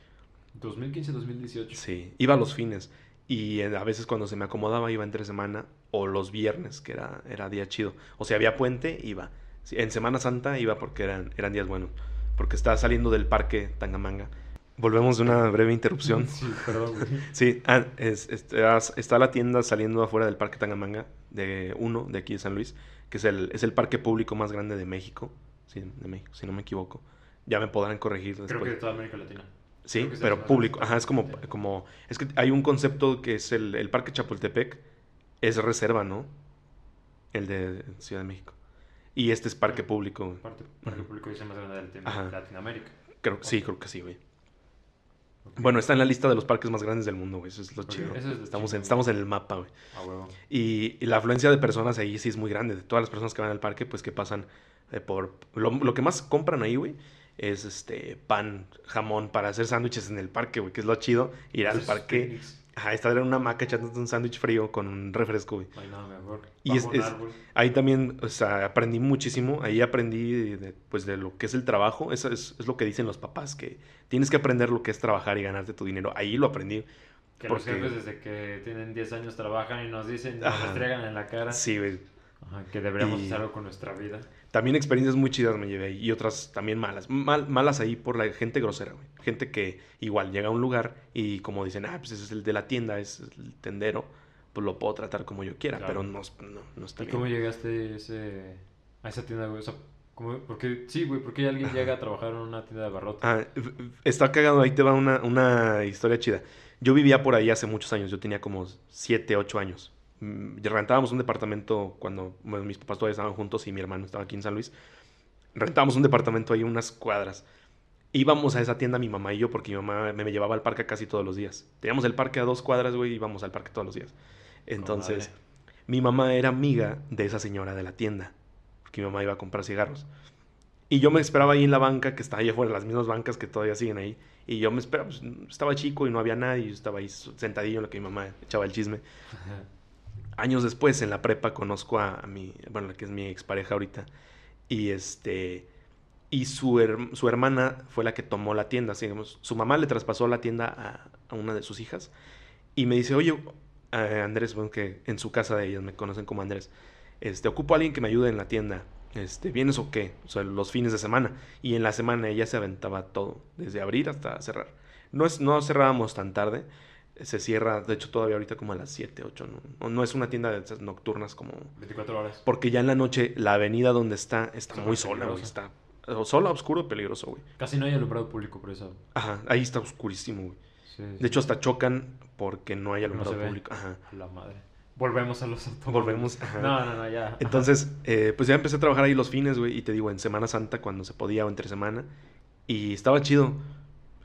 2015-2018. Sí, iba a los fines. Y eh, a veces cuando se me acomodaba iba entre semana o los viernes, que era, era día chido. O si había puente, iba. En Semana Santa iba porque eran, eran días buenos. Porque estaba saliendo del parque Tangamanga. Volvemos de una breve interrupción. Sí, perdón, güey. Sí, ah, es- está, está la tienda saliendo afuera del parque Tangamanga, de uno, de aquí de San Luis, que es el, es el parque público más grande de México. Sí, de México, si no me equivoco. Ya me podrán corregir después. Creo que de toda América Latina. Sí, es el pero público. Ajá, es como, como... Es que hay un concepto que es el, el Parque Chapultepec. Es reserva, ¿no? El de Ciudad de México. Y este es parque público. parque público dice más grande del de Latinoamérica. Creo, sí, creo que sí, güey. Bueno, está en la lista de los parques más grandes del mundo, güey. Eso es lo Ok, chido. es lo estamos, chido, en, estamos en el mapa, güey. A huevo. Y, y la afluencia de personas ahí sí es muy grande. De todas las personas que van al parque, pues que pasan eh, por... Lo, lo que más compran ahí, güey, es este pan, jamón para hacer sándwiches en el parque, güey. Que es lo chido. Ir al parque... Ajá, estar en una hamaca echándote un sándwich frío con un refresco, güey. Ay, no, mejor. Y Bajo es-. Ahí también, o sea, aprendí muchísimo. Ahí aprendí, de, de, pues, de lo que es el trabajo. Eso es, es lo que dicen los papás, que tienes que aprender lo que es trabajar y ganarte tu dinero. Ahí lo aprendí. Que los porque- jefes desde que tienen 10 años trabajan y nos dicen, nos Ajá. estregan en la cara. Sí, güey. Ajá, que deberíamos Y- hacer algo con nuestra vida. También experiencias muy chidas me llevé ahí y otras también malas. Mal- malas ahí por la gente grosera, güey. Gente que igual llega a un lugar y como dicen, ah, pues ese es el de la tienda, es el tendero, pues lo puedo tratar como yo quiera, Claro. pero no, no, no está ¿Y bien. cómo llegaste ese, a esa tienda, güey? O sea, ¿cómo- porque, sí, güey, ¿por qué alguien llega a trabajar en una tienda de barrotes? Ah, está cagado, ahí te va una, una historia chida. Yo vivía por ahí hace muchos años, yo tenía como 7, 8 años. Mm, Rentábamos un departamento cuando bueno, mis papás todavía estaban juntos y mi hermano estaba aquí en San Luis. Rentábamos un departamento ahí unas cuadras. Íbamos a esa tienda mi mamá y yo porque mi mamá me, me llevaba al parque casi todos los días. Teníamos el parque a dos cuadras, güey, y íbamos al parque todos los días. Entonces, mi mamá era amiga de esa señora de la tienda, porque mi mamá iba a comprar cigarros. Y yo me esperaba ahí en la banca, que está ahí afuera, las mismas bancas que todavía siguen ahí. Y yo me esperaba, pues, estaba chico y no había nadie, yo estaba ahí sentadillo en lo que mi mamá echaba el chisme. Años después, en la prepa, conozco a, mi, bueno, la que es mi expareja ahorita. Y este, y su, su hermana fue la que tomó la tienda, así, digamos. Su mamá le traspasó la tienda a, a una de sus hijas. Y me dice, oye, eh, Andrés, bueno, que en su casa de ellas me conocen como Andrés. Este, ocupo a alguien que me ayude en la tienda. Este, ¿vienes o qué? O sea, los fines de semana. Y en la semana ella se aventaba todo, desde abrir hasta cerrar. No, es, no cerrábamos tan tarde. Se cierra, de hecho, todavía ahorita como a las 7, 8. No, no es una tienda de esas nocturnas como... 24 horas. Porque ya en la noche la avenida donde está está muy sola, güey. Está sola, oscuro, peligroso, güey. Casi no hay alumbrado público por eso. Ajá, ahí está oscurísimo, güey. Sí, sí. De hecho, hasta chocan porque no hay alumbrado público. Ajá. La madre. Volvemos a los automóviles. Volvemos, ajá. No, no, no, ya. Entonces, eh, pues ya empecé a trabajar ahí los fines, güey. Y te digo, en Semana Santa, cuando se podía o entre semana. Y estaba chido.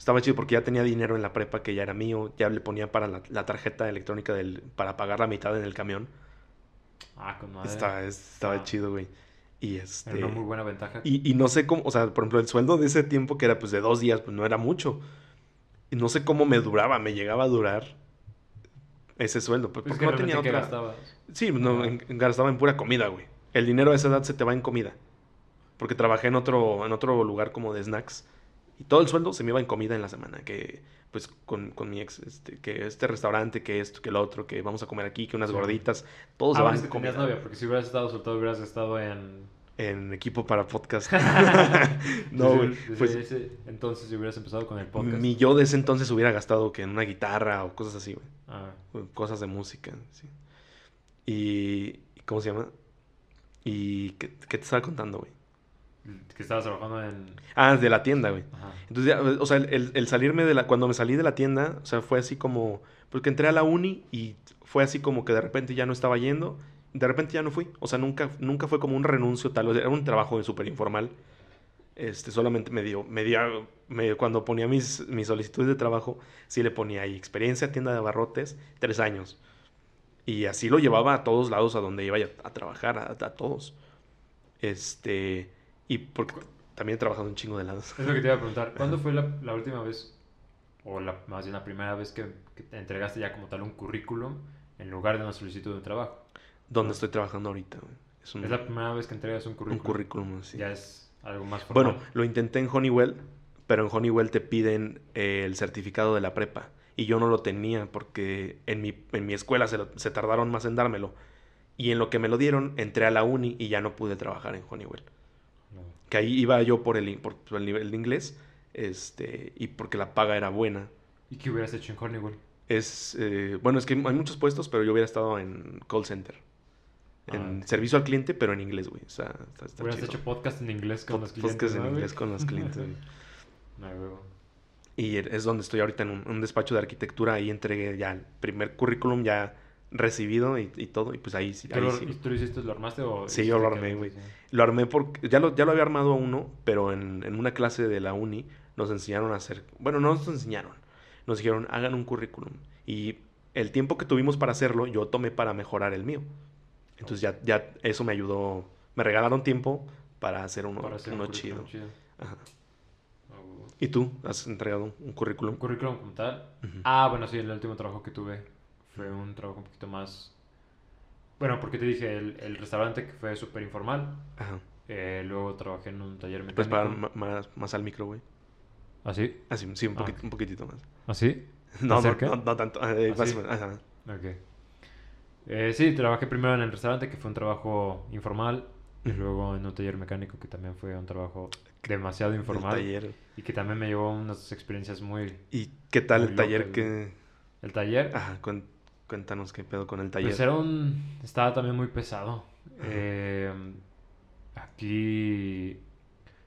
Estaba chido porque ya tenía dinero en la prepa que ya era mío. Ya le ponía para la, la tarjeta electrónica del, para pagar la mitad en el camión. Ah, con madre. Estaba, estaba Ah. chido, güey. Y este. Era una muy buena ventaja. Y, y no sé cómo, o sea, por ejemplo, el sueldo de ese tiempo, que era pues de dos días, pues no era mucho. Y no sé cómo me duraba, me llegaba a durar ese sueldo. Pues, porque que no tenía realmente, ¿qué otra. gastabas? Sí, no, en- gastaba en pura comida, güey. El dinero a esa edad se te va en comida. Porque trabajé en otro, en otro lugar como de snacks. Y todo el sueldo se me iba en comida en la semana. Que, pues, con, con mi ex, este, que este restaurante, que esto, que lo otro, que vamos a comer aquí, que unas Sí. gorditas. Todo se Ah, va bueno, en comida. novia, porque si hubieras estado soltado hubieras estado en... En equipo para podcast. no, güey. Pues, ese entonces si hubieras empezado con el podcast. Mi yo de ese entonces hubiera gastado que en una guitarra o cosas así, güey. Ah, Cosas de música, sí. Y... ¿Cómo se llama? ¿Y qué, qué te estaba contando, güey? Que estabas trabajando en... Ah, de la tienda, güey. Ajá. Entonces, ya, o sea, el, el salirme de la... Cuando me salí de la tienda, o sea, fue así como... Porque entré a la uni y fue así como que de repente ya no estaba yendo. De repente ya no fui. O sea, nunca, nunca fue como un renuncio tal. O sea, era un trabajo súper informal. Este, solamente me dio... Me dio me- cuando ponía mis, mis solicitudes de trabajo, sí le ponía ahí experiencia, tienda de abarrotes, tres años. Y así lo llevaba a todos lados a donde iba a, a trabajar, a, a todos. Este... Y porque también he trabajado un chingo de lados. Es lo que te iba a preguntar. ¿Cuándo fue la, la última vez, o la, más bien la primera vez que, que te entregaste ya como tal un currículum en lugar de una solicitud de trabajo? donde estoy trabajando ahorita. Es un, Es la primera vez que entregas un un currículum. currículum así. Ya es algo más formal. Bueno, lo intenté en Honeywell, pero en Honeywell te piden eh, el certificado de la prepa. Y yo no lo tenía porque en mi, en mi escuela se, lo- se tardaron más en dármelo. Y en lo que me lo dieron, entré a la uni y ya no pude trabajar en Honeywell. No. Que ahí iba yo por el, por, el nivel de inglés este, y porque la paga era buena. ¿Y qué hubieras hecho en Honeywell? Es, eh, bueno, es que hay muchos puestos, pero yo hubiera estado en call center. En Ah, ok. servicio al cliente, pero en inglés, güey. O sea, está, está Hubieras chido. hecho podcast en inglés con Pod- los clientes. podcast en inglés con los clientes. No. Y es donde estoy ahorita en un, un despacho de arquitectura. Ahí entregué ya el primer currículum ya recibido y, y todo. Y pues ahí, sí- ¿Tú, ahí lo, sí. ¿Y tú lo hiciste? ¿Lo armaste o...? Sí, yo lo armé, güey. Lo armé porque ya lo, ya lo había armado uno, pero en, en una clase de la uni nos enseñaron a hacer. Bueno, no nos enseñaron. Nos dijeron, hagan un currículum. Y el tiempo que tuvimos para hacerlo, yo tomé para mejorar el mío. Entonces ya, ya eso me ayudó. Me regalaron tiempo para hacer uno, Para hacer un uno chido. currículum chido. Ajá. Ah. ¿Y tú? ¿Has entregado un currículum? Un currículum como tal. Ah, bueno, sí, el último trabajo que tuve fue un trabajo un poquito más... Bueno, porque te dije, el, el restaurante que fue súper informal. Ajá. eh, luego trabajé en un taller mecánico. Pues para más, más al micro, güey. ¿Ah, sí? Así, sí, un, Ah, poquit- ok. un poquitito más. ¿Ah, sí? No, no, no, no tanto. eh, ¿Ah, más. Ok. Eh, sí, trabajé primero en el restaurante, que fue un trabajo informal. Y luego en un taller mecánico, que también fue un trabajo demasiado El informal. taller. Y que también me llevó unas experiencias muy... ¿Y qué tal el taller local, que... El taller... Ajá, cuen- cuéntanos qué pedo con el taller. Pues era un... Estaba también muy pesado. Eh, aquí...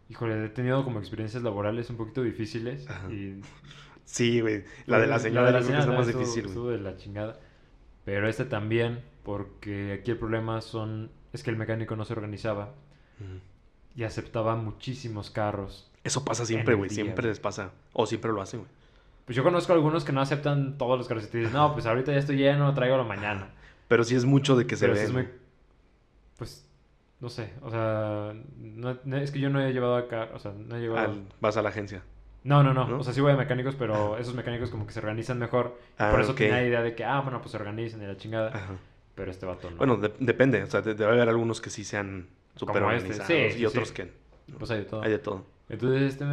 Híjole, he tenido como experiencias laborales un poquito difíciles. Ajá. Y Sí, güey. La de la Pues, señora de yo creo que es la señora más estuvo- difícil, estuvo de la chingada. Pero este también, porque aquí el problema son... Es que el mecánico no se organizaba y aceptaba muchísimos carros. Eso pasa siempre, güey. Siempre les pasa. O siempre lo hacen, güey. Pues yo conozco algunos que no aceptan todos los carros y te dicen, no, pues ahorita ya estoy lleno, traigo la mañana. Pero sí es mucho de que se ve. Pues, no sé, o sea, no- no- es que yo no he llevado acá, o sea, no he llevado... Al- vas a la agencia. No, no, no, ¿No? o sea, sí voy a mecánicos, pero esos mecánicos como que se organizan mejor. Ah, Por eso ok. tenía la idea de que, ah, bueno, pues se organizan y la chingada. Ajá. Pero este vato no. Bueno, de- depende. O sea, de- debe haber algunos que sí sean súper Como este, organizados sí, y sí, otros sí. que pues hay de todo. hay de todo. Entonces este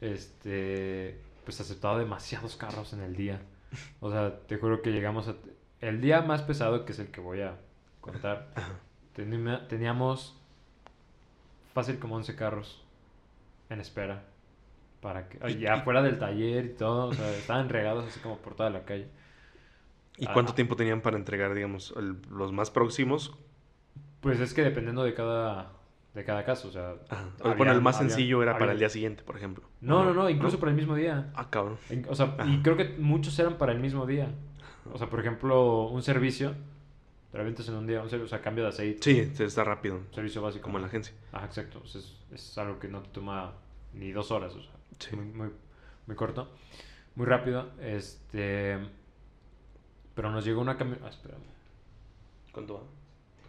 este, pues aceptaba demasiados carros en el día. O sea, te juro que llegamos a... El día más pesado, que es el que voy a contar, teníamos fácil como 11 carros en espera. Para que... Ya fuera del taller y todo, o sea, estaban regados así como por toda la calle. ¿Y Ah. cuánto tiempo tenían para entregar, digamos, el- los más próximos? Pues es que dependiendo de cada, de cada caso, o sea... Ajá. había- bueno, el más había- sencillo era para el día siguiente, por ejemplo. No, no, no, incluso para el mismo día. Ah, cabrón. O sea, y creo que muchos eran para el mismo día. O sea, por ejemplo, un servicio, te lo avientas en un día, un servicio, o sea, cambio de aceite, Sí, está rápido. un servicio básico. Como en la agencia. Ajá, exacto. O sea, es, es algo que no te toma ni dos horas, o sea, Sí. muy, muy, muy corto, muy rápido. Este, pero nos llegó una camioneta. Ah, espérame, ¿Cuánto va?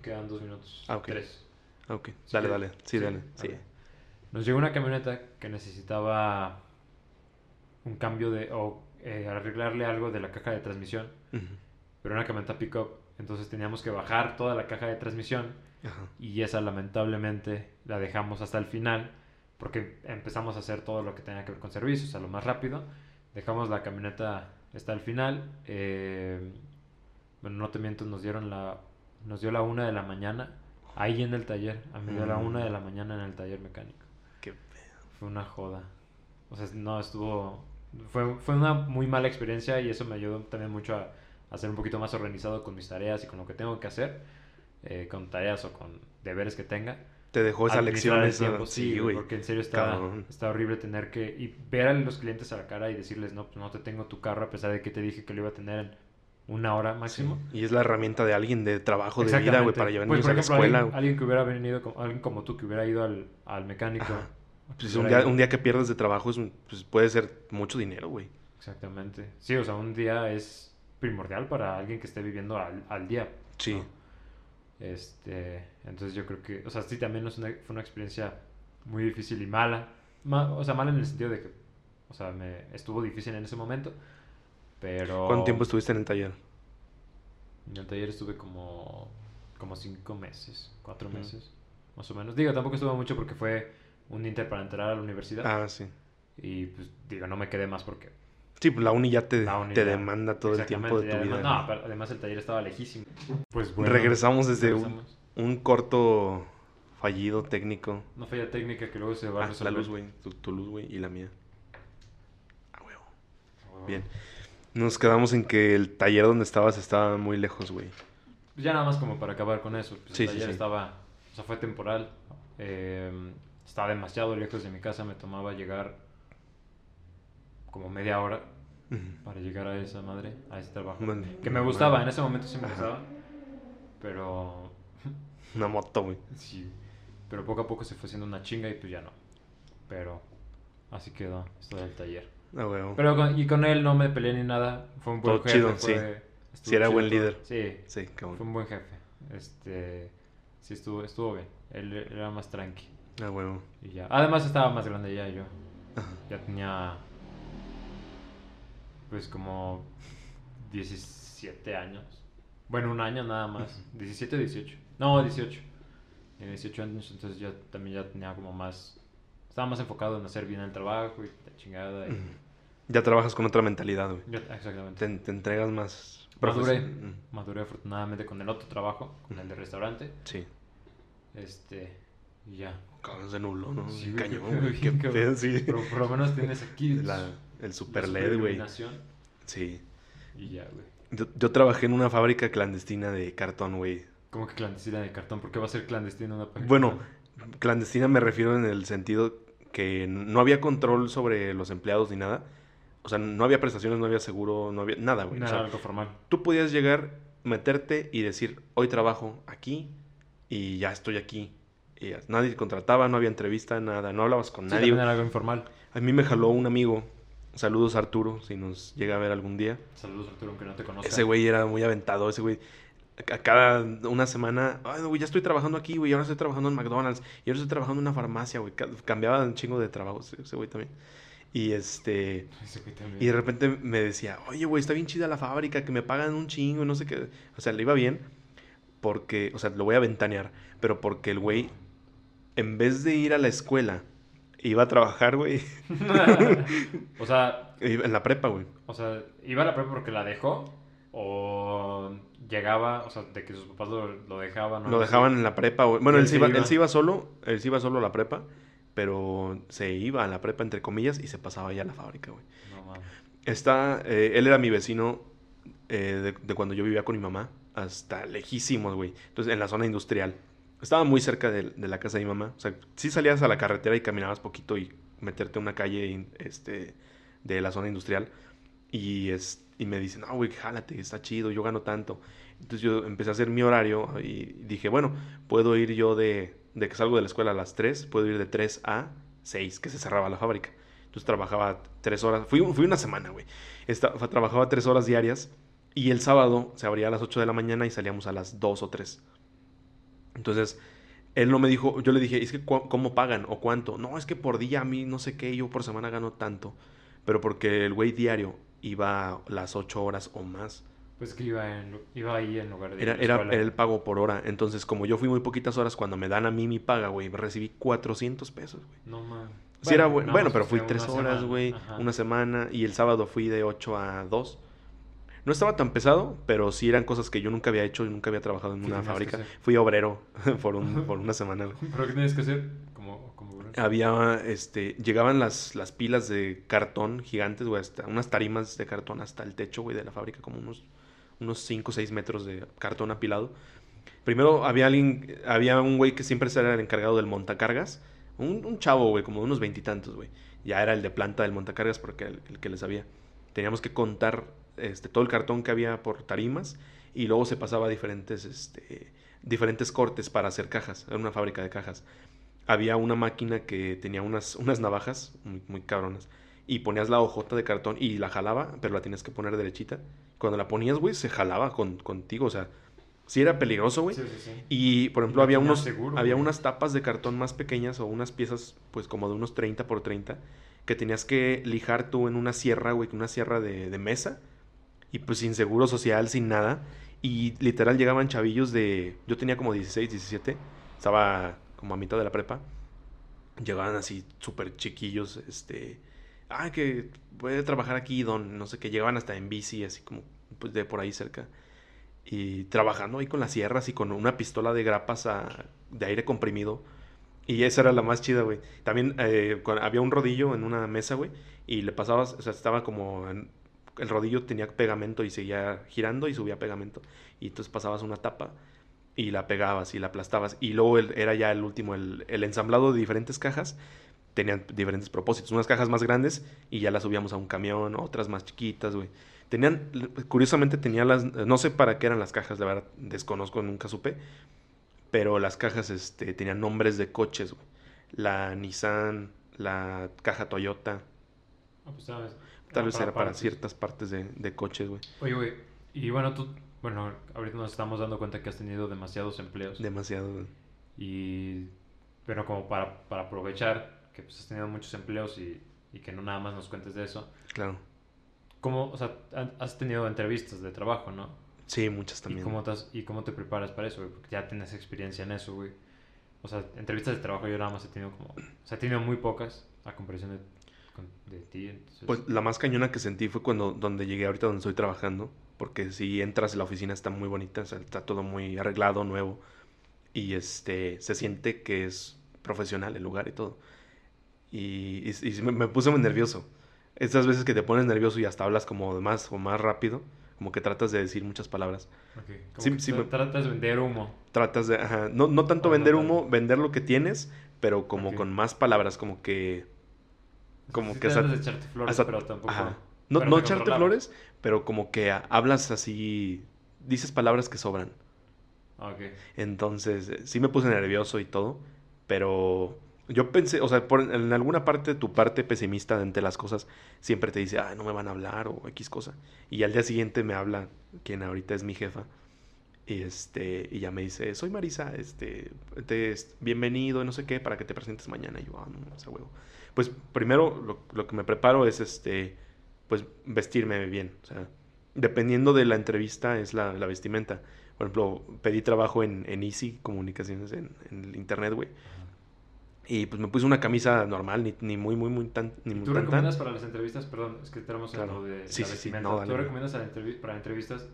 quedan dos minutos. Ah, ok. Tres. Ok. Dale, dale. Sí, dale. Sí. Nos llegó una camioneta que necesitaba un cambio de. o eh, arreglarle algo de la caja de transmisión. Pero una camioneta pick-up. Entonces teníamos que bajar toda la caja de transmisión Ajá. y esa lamentablemente la dejamos hasta el final porque empezamos a hacer todo lo que tenía que ver con servicios, a lo más rápido. Dejamos la camioneta hasta el final. eh, bueno, no te miento, nos dieron la nos dio la una de la mañana ahí en el taller. A mí dio la Mm. una de la mañana en el taller mecánico. Qué pedo. Fue una joda. O sea, no, estuvo... Fue, fue una muy mala experiencia y eso me ayudó también mucho a, a ser un poquito más organizado con mis tareas y con lo que tengo que hacer. eh, con tareas o con deberes que tenga. Te dejó esa lección. tiempo, Sí, güey. Porque en serio está, está horrible tener que... Y ver a los clientes a la cara y decirles, no, pues no te tengo tu carro a pesar de que te dije que lo iba a tener en una hora máximo. Sí. Y es la herramienta de alguien de trabajo, de vida, güey, para llevar niños por a la escuela. alguien, que hubiera venido, como, alguien como tú, que hubiera ido al, al mecánico. Pues un día, ido- un día que pierdes de trabajo es, pues puede ser mucho dinero, güey. Exactamente. Sí, o sea, un día es primordial para alguien que esté viviendo al, al día. Sí. ¿no? Este, entonces yo creo que, o sea, sí, también es una- fue una experiencia muy difícil y mala. Ma- o sea, mala en el sentido de que, o sea, me estuvo difícil en ese momento, pero... ¿Cuánto tiempo estuviste en el taller? En el taller estuve como, como cinco meses, cuatro meses, más o menos. Digo, tampoco estuve mucho porque fue un inter para entrar a la universidad. Ah, sí. Y pues, digo, no me quedé más porque Sí, pues la uni ya te, La uni te ya. demanda todo el tiempo de tu vida. no, pero además el taller estaba lejísimo. Pues bueno. Regresamos desde un- regresamos. Un, corto fallido técnico. Una falla técnica que luego se va a Ah, la resolver. luz, güey. Tu, tu luz, güey, y la mía. Ah, huevo. Oh. Bien. Nos quedamos en que el taller donde estabas estaba muy lejos, güey. Pues ya nada más como para acabar con eso. Pues Sí, el taller sí. estaba, o sea, fue temporal. eh, estaba demasiado lejos de mi casa. Me tomaba llegar como media hora para llegar a esa madre, a ese trabajo. Que me gustaba, en ese momento sí me Ajá. gustaba. Pero Una moto, güey. sí. Pero poco a poco se fue haciendo una chinga y pues ya no. Pero así quedó esto del taller. Ah, huevo. Pero con- y con él no me peleé ni nada. Fue un buen Todo jefe. chido, fue- sí. Sí, era chido buen líder. Sí, Sí, fue cabrón. un buen jefe. Este, sí estuvo, estuvo bien. Él, era más tranqui Ah, huevo. y ya. Además estaba más grande ya yo. Ajá. Ya tenía, pues como 17 años. Bueno, un año nada más. 17 o 18. No, 18. En 18 años, entonces ya también ya tenía como más... Estaba más enfocado en hacer bien el trabajo y chingada. Y. Ya trabajas con otra mentalidad, güey. Exactamente. Te, te entregas más... Maduré. Mm, Maduré afortunadamente con el otro trabajo, con el de restaurante. Sí. Este, y ya. Cabrón, se nubló, ¿no? Sí, güey, cañón, qué- güey. Qué pedo, sí. Pero por lo menos tienes aquí La- el la super LED, güey. iluminación Sí. Y ya, güey. Yo, yo trabajé en una fábrica clandestina de cartón, güey. ¿Cómo que clandestina de cartón? ¿Por qué va a ser clandestina una página? Bueno, clandestina me refiero en el sentido que no había control sobre los empleados ni nada. O sea, no había prestaciones, no había seguro, no había nada, güey. no O sea, algo formal. tú podías llegar, meterte y decir, hoy trabajo aquí y ya estoy aquí. Y ya, nadie te contrataba, no había entrevista, nada, no hablabas con Sí, nadie. era algo informal. A mí me jaló un amigo. Saludos Arturo, si nos llega a ver algún día. Saludos, Arturo, aunque no te conozca. Ese güey era muy aventado, ese güey. A cada una semana, ay, no, güey, ya estoy trabajando aquí, güey, ahora estoy trabajando en McDonald's, y ahora estoy trabajando en una farmacia, güey. Ca- Cambiaba un chingo de trabajo ese güey también. Y este, Ese güey también. y de repente me decía, oye, güey, está bien chida la fábrica, que me pagan un chingo, no sé qué. O sea, le iba bien, porque, o sea, lo voy a ventanear, pero porque el güey, en vez de ir a la escuela, iba a trabajar, güey, o sea, iba en la prepa, güey. o sea, ¿iba a la prepa porque la dejó? ¿O llegaba, o sea, de que sus papás lo, lo dejaban? o Lo dejaban en la prepa, güey. Bueno, él él se, iba, iba. él se iba solo, él se iba solo a la prepa, pero se iba a la prepa, entre comillas, y se pasaba ya a la fábrica, güey. No mames. Está, eh, él era mi vecino eh, de, de cuando yo vivía con mi mamá, hasta lejísimos, güey. Entonces, en la zona industrial. Estaba muy cerca de, de la casa de mi mamá. O sea, sí salías a la carretera y caminabas poquito y meterte a una calle este, de la zona industrial. Y, es, y me dicen, no, güey, jálate, está chido, yo gano tanto. Entonces yo empecé a hacer mi horario y dije, bueno, puedo ir yo de, de que salgo de la escuela a las 3, puedo ir de 3 a 6, que se cerraba la fábrica. Entonces trabajaba 3 horas, fui, fui una semana, güey. Trabajaba 3 horas diarias y el sábado se abría a las 8 de la mañana y salíamos a las 2 o 3. Entonces, él no me dijo, yo le dije, es que ¿cómo pagan o cuánto? No, es que por día a mí no sé qué, yo por semana gano tanto. Pero porque el güey diario iba las 8 horas o más. Pues que iba, en, iba ahí en lugar de Era, era, era el pago por hora. Entonces, como yo fui muy poquitas horas, cuando me dan a mí mi paga, güey, recibí 400 pesos, güey. No mames. Sí era bueno, nada bueno más pero fui tres horas, güey, una semana, y el sábado fui de 8 a 2. No estaba tan pesado, pero sí eran cosas que yo nunca había hecho y nunca había trabajado en ¿Qué una tenías fábrica. Fui obrero por, un, por una semana, güey. ¿Pero qué tienes que hacer? Había, este, llegaban las, las pilas de cartón gigantes, güey, hasta unas tarimas de cartón hasta el techo, güey, de la fábrica, como unos, unos 5 o 6 metros de cartón apilado. Primero había alguien, había un güey que siempre era el encargado del montacargas, un, un chavo, güey, como de unos veintitantos, güey. Ya era el de planta del montacargas porque el, que le sabía. Teníamos que contar este, todo el cartón que había por tarimas y luego se pasaba a diferentes, este, diferentes cortes para hacer cajas. Era una fábrica de cajas había una máquina que tenía unas, unas navajas muy, muy cabronas. Y ponías la hojota de cartón y la jalaba, pero la tienes que poner derechita. Cuando la ponías, güey, se jalaba con, contigo. O sea, sí era peligroso, güey. Sí, sí, sí. Y, por ejemplo, había, unos, seguro, había güey. unas tapas de cartón más pequeñas o unas piezas, pues como de unos 30 por 30, que tenías que lijar tú en una sierra, güey, una sierra de, de mesa. Y pues sin seguro social, sin nada. Y literal llegaban chavillos de... Yo tenía como 16, 17. Estaba como a mitad de la prepa. Llegaban así súper chiquillos, este... Ah, que puede trabajar aquí, don, no sé qué. Llegaban hasta en bici, así como pues, de por ahí cerca. Y trabajando ahí con las sierras y con una pistola de grapas de aire comprimido. Y esa era la más chida, güey. También eh, había un rodillo en una mesa, güey. Y le pasabas, o sea, estaba como... en- el rodillo tenía pegamento y seguía girando y subía pegamento. Y entonces pasabas una tapa y la pegabas y la aplastabas. Y luego el- era ya el último, el, el ensamblado de diferentes cajas. Tenían diferentes propósitos. Unas cajas más grandes y ya las subíamos a un camión, otras más chiquitas, güey. Tenían, curiosamente tenía las, no sé para qué eran las cajas, la verdad, desconozco, nunca supe. Pero las cajas este, tenían nombres de coches, güey. La Nissan, la caja Toyota. Ah, pues, ¿sabes? Tal vez era para ciertas partes de, de coches, güey. Oye, güey, y bueno, tú, bueno, ahorita nos estamos dando cuenta que has tenido demasiados empleos. Demasiado, güey. Y, pero como para, para aprovechar que pues, has tenido muchos empleos y, y que no nada más nos cuentes de eso. Claro. ¿Cómo, o sea, ha- has tenido entrevistas de trabajo, ¿no? Sí, muchas ¿Y también. cómo, te has- ¿Y cómo te preparas para eso, güey? Porque ya tienes experiencia en eso, güey. O sea, entrevistas de trabajo yo nada más he tenido como... O sea, he tenido muy pocas a comparación de, de ti. Entonces, Pues la más cañona que sentí fue cuando donde llegué ahorita donde estoy trabajando, porque si entras la oficina está muy bonita, o sea, está todo muy arreglado, nuevo y este se siente que es profesional el lugar y todo. Y, y- y me, me puse muy nervioso. Esas veces que te pones nervioso y hasta hablas como más o más rápido, como que tratas de decir muchas palabras. ok, como sí, que sí me- tratas de vender humo. Tratas de, ajá, no, no tanto O no vender tanto. humo, vender lo que tienes, pero como Ok. con más palabras, como que como Sí que hasta- de echarte flores, hasta- pero tampoco... Ajá. No, no te echarte flores, pero como que ha- hablas así, dices palabras que sobran. Ah, ok. Entonces, eh, sí me puse nervioso y todo, pero yo pensé, o sea, por, en alguna parte tu parte pesimista ante las cosas siempre te dice, ah, no me van a hablar o X cosa. Y al día siguiente me habla quien ahorita es mi jefa. Y este, y ya me dice, soy Marisa, este, te, bienvenido, y no sé qué, para que te presentes mañana. Y yo, ah, no, ese huevo. Pues primero lo, lo que me preparo es este, pues vestirme bien. O sea, dependiendo de la entrevista es la, la vestimenta. Por ejemplo, pedí trabajo en, en Easy Comunicaciones en, en el internet, güey. Y pues me puse una camisa normal, ni, ni muy, muy, muy tan, ni ¿Y muy ¿Tú tan, recomiendas para las entrevistas, perdón, es que tenemos Claro. de Sí, la sí, sí, no, dale, ¿Tú recomiendas a la entrevi- para entrevistas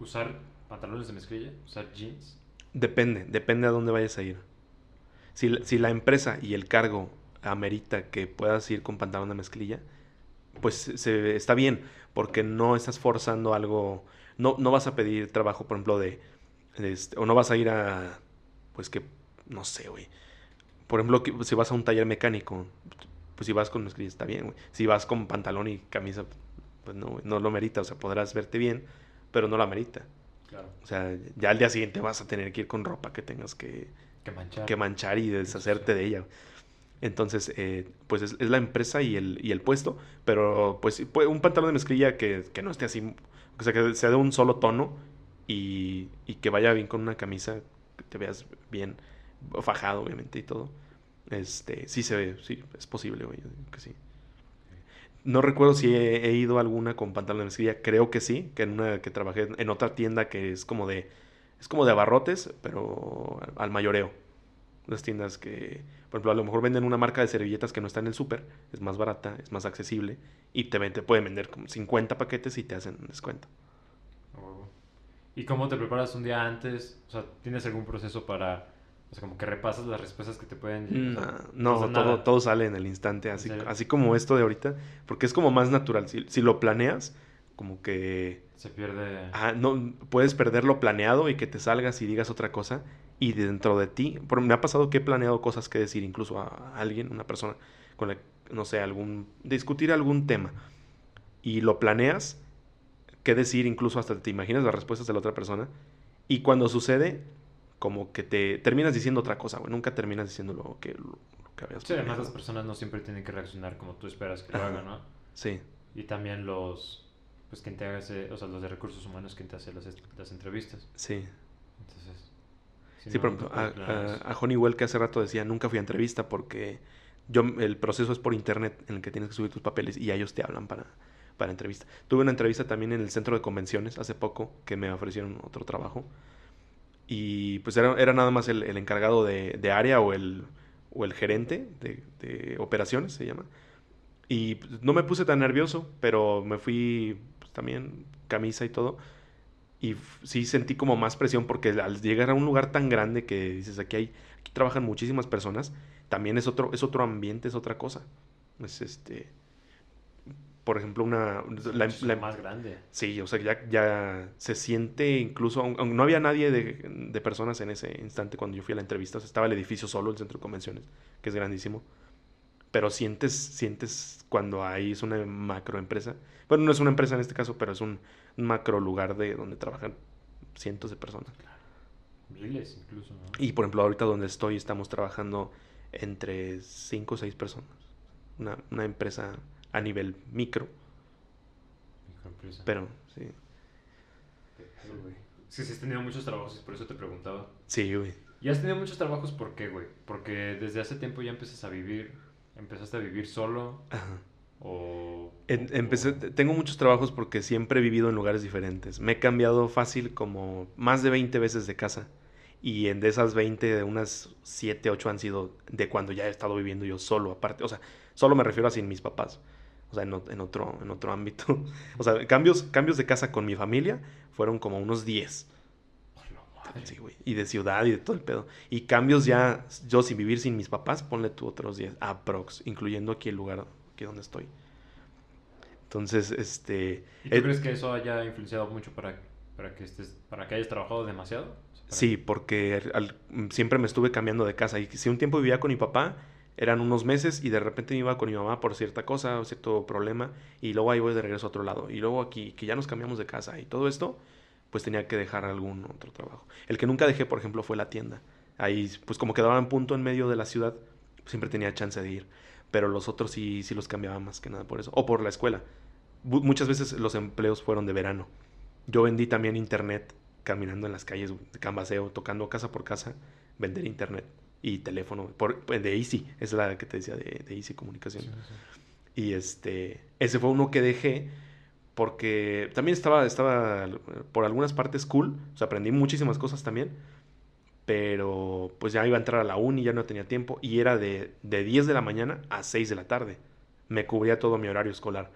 usar pantalones de mezclilla, usar jeans? Depende, depende a dónde vayas a ir. Si, si la empresa y el cargo amerita que puedas ir con pantalón de mezclilla, pues se, está bien, porque no estás forzando algo, no, no vas a pedir trabajo, por ejemplo, de, de este, o no vas a ir a, pues que, no sé, güey. Por ejemplo, que si vas a un taller mecánico, pues si vas con mezclilla está bien, güey. Si vas con pantalón y camisa, pues no, güey, no lo merita, o sea, podrás verte bien, pero no la merita. Claro. O sea, ya al día siguiente vas a tener que ir con ropa que tengas que, Que manchar. que manchar y deshacerte de ella. Entonces, eh, pues es, es la empresa y el, y el puesto, pero pues puede- un pantalón de mezclilla que, que no esté así, o sea, que sea de un solo tono y, y que vaya bien con una camisa, que te veas bien fajado, obviamente, y todo. Este, sí se ve, sí, es posible, güey, que sí. No recuerdo si he, he ido a alguna con pantalón de mezclilla, creo que sí, que en una que trabajé en otra tienda que es como de, es como de abarrotes, pero al mayoreo. Las tiendas que, por ejemplo, a lo mejor venden una marca de servilletas que no está en el súper, es más barata, es más accesible, y te, te pueden vender como 50 paquetes y te hacen descuento. A huevo. ¿Y cómo te preparas un día antes? O sea, ¿tienes algún proceso para, o sea, como que repasas las respuestas que te pueden No, sea, no, todo, todo sale en el instante, así, así como esto de ahorita, porque es como más natural. Si, si lo planeas, como que Se pierde... ah, no puedes perder lo planeado y que te salgas y digas otra cosa, y dentro de ti, por, me ha pasado que he planeado cosas que decir incluso a, a alguien, una persona con la, no sé, algún, discutir algún tema, y lo planeas, qué decir, incluso hasta te imaginas las respuestas de la otra persona, y cuando sucede, como que te terminas diciendo otra cosa, güey, nunca terminas diciendo lo que, lo, lo que habías Sí, además planeado. las personas no siempre tienen que reaccionar como tú esperas que lo hagan, ¿no? Sí, Y también los, pues quien te hace, o sea, los de recursos humanos quien te hace las, las entrevistas. sí. Entonces, Sí, no, a, a, Honeywell que hace rato decía, nunca fui a entrevista porque yo, el proceso es por internet en el que tienes que subir tus papeles y ellos te hablan para, para entrevista. Tuve una entrevista también en el centro de convenciones hace poco que me ofrecieron otro trabajo y pues era, era nada más el, el encargado de, de área o el, o el gerente de, de operaciones, se llama. Y pues, no me puse tan nervioso, pero me fui pues, también camisa y todo. Y sí sentí como más presión porque al llegar a un lugar tan grande que dices aquí hay, aquí trabajan muchísimas personas, también es otro, es otro ambiente, es otra cosa. Es este, por ejemplo, una, la- más grande. sí, o sea, ya, ya se siente incluso, aun- aunque no había nadie de, de personas en ese instante cuando yo fui a la entrevista, o sea, estaba el edificio solo, el centro de convenciones, que es grandísimo, pero sientes, sientes cuando ahí es una macro empresa, bueno, no es una empresa en este caso, pero es un macro lugar de donde trabajan cientos de personas. Miles incluso, ¿no? Y por ejemplo, ahorita donde estoy estamos trabajando entre 5 o 6 personas. Una, una empresa a nivel micro, Microempresa. pero sí. Pedo, güey. Es que sí has tenido muchos trabajos, por eso te preguntaba. Sí, güey. ¿Y has tenido muchos trabajos por qué, güey? Porque desde hace tiempo ya empiezas a vivir ¿Empezaste a vivir solo? Ajá. O... Empecé, tengo muchos trabajos porque siempre he vivido en lugares diferentes. Me he cambiado fácil como más de 20 veces de casa. Y en de esas 20, de unas 7, 8 han sido de cuando ya he estado viviendo yo solo, aparte. O sea, solo me refiero a sin mis papás. O sea, en, otro, en otro ámbito. O sea, cambios, cambios de casa con mi familia fueron como unos 10. Hola, madre. Sí, güey. Y de ciudad y de todo el pedo. Y cambios ya, yo sin vivir sin mis papás, ponle tú otros 10. Aprox, incluyendo aquí el lugar aquí donde estoy. Entonces, este... ¿Y tú eh, crees que eso haya influenciado mucho para, para que estés, para que hayas trabajado demasiado? O sea, para- Sí, porque al- siempre me estuve cambiando de casa. Y si un tiempo vivía con mi papá, eran unos meses y de repente me iba con mi mamá por cierta cosa o cierto problema. Y luego ahí voy de regreso a otro lado. Y luego aquí, que ya nos cambiamos de casa y todo esto, pues tenía que dejar algún otro trabajo. El que nunca dejé, por ejemplo, fue la tienda. Ahí, pues como quedaba en punto en medio de la ciudad, siempre tenía chance de ir. Pero los otros sí, sí los cambiaba más que nada por eso. O por la escuela. Bu- muchas veces los empleos fueron de verano. Yo vendí también internet caminando en las calles, de cambaseo, tocando casa por casa, vender internet y teléfono por, pues, de Easy, es la que te decía de, de Easy Comunicación. sí, sí. Y este, ese fue uno que dejé porque también estaba, estaba eh, por algunas partes cool, o sea, aprendí muchísimas cosas también, pero pues ya iba a entrar a la uni, ya no tenía tiempo y era de, de 10 de la mañana a 6 de la tarde. Me cubría todo mi horario escolar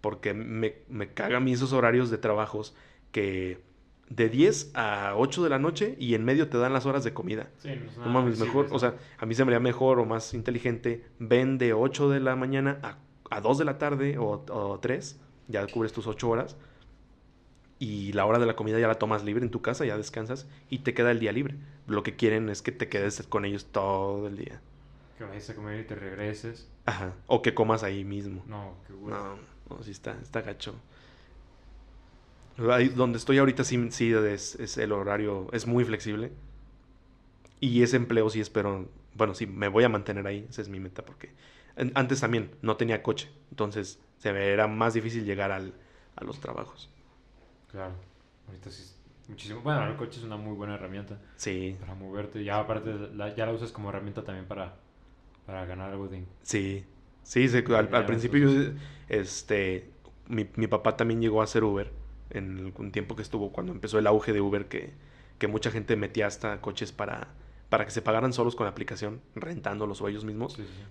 porque me, me cagan esos horarios de trabajos que de 10 a 8 de la noche y en medio te dan las horas de comida. Sí, no, es No mames, mejor, ¿no? o sea, a mí se me haría mejor o más inteligente, ven de 8 de la mañana a, a 2 de la tarde o, o 3, ya cubres tus 8 horas y la hora de la comida ya la tomas libre en tu casa, ya descansas y te queda el día libre. Lo que quieren es que te quedes con ellos todo el día. Que vayas a comer y te regreses. Ajá, o que comas ahí mismo. No, qué güey. No, no, sí está, está gacho. Ahí donde estoy ahorita sí, sí es, es el horario, es muy flexible. Y ese empleo sí espero, bueno, sí, me voy a mantener ahí, esa es mi meta, porque antes también no tenía coche, entonces se me era más difícil llegar al, a los trabajos. Claro. Ahorita sí muchísimo. Bueno, el coche es una muy buena herramienta Sí, para moverte. Ya aparte, la- ya la usas como herramienta también para, para ganar algo de... sí, sí, se- al, al principio, yo, este, mi, mi papá también llegó a hacer Uber en algún tiempo que estuvo, cuando empezó el auge de Uber, que, que mucha gente metía hasta coches para, para que se pagaran solos con la aplicación, rentándolos o ellos mismos. Sí, sí, sí.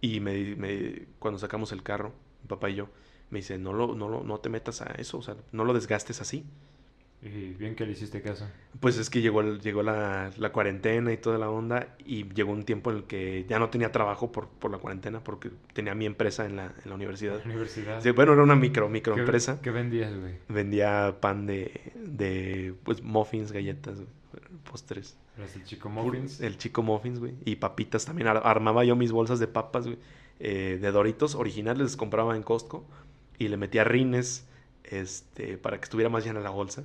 Y me, me- cuando sacamos el carro, mi papá y yo, me dice, no, lo, no, lo, no te metas a eso, o sea, no lo desgastes así. Y bien que le hiciste caso. Pues es que llegó, llegó la, la cuarentena y toda la onda y llegó un tiempo en el que ya no tenía trabajo por, por la cuarentena porque tenía mi empresa en la, en la universidad. La universidad. Sí, bueno, era una micro, ¿Qué- microempresa. ¿Qué vendías, güey? Vendía pan de, de pues, muffins, galletas, postres. Eras el chico Muffins. El chico muffins, güey. Y papitas también. Ar- armaba yo mis bolsas de papas, güey. eh, de Doritos originales, les compraba en Costco. Y le metía rines, este, para que estuviera más llena la bolsa.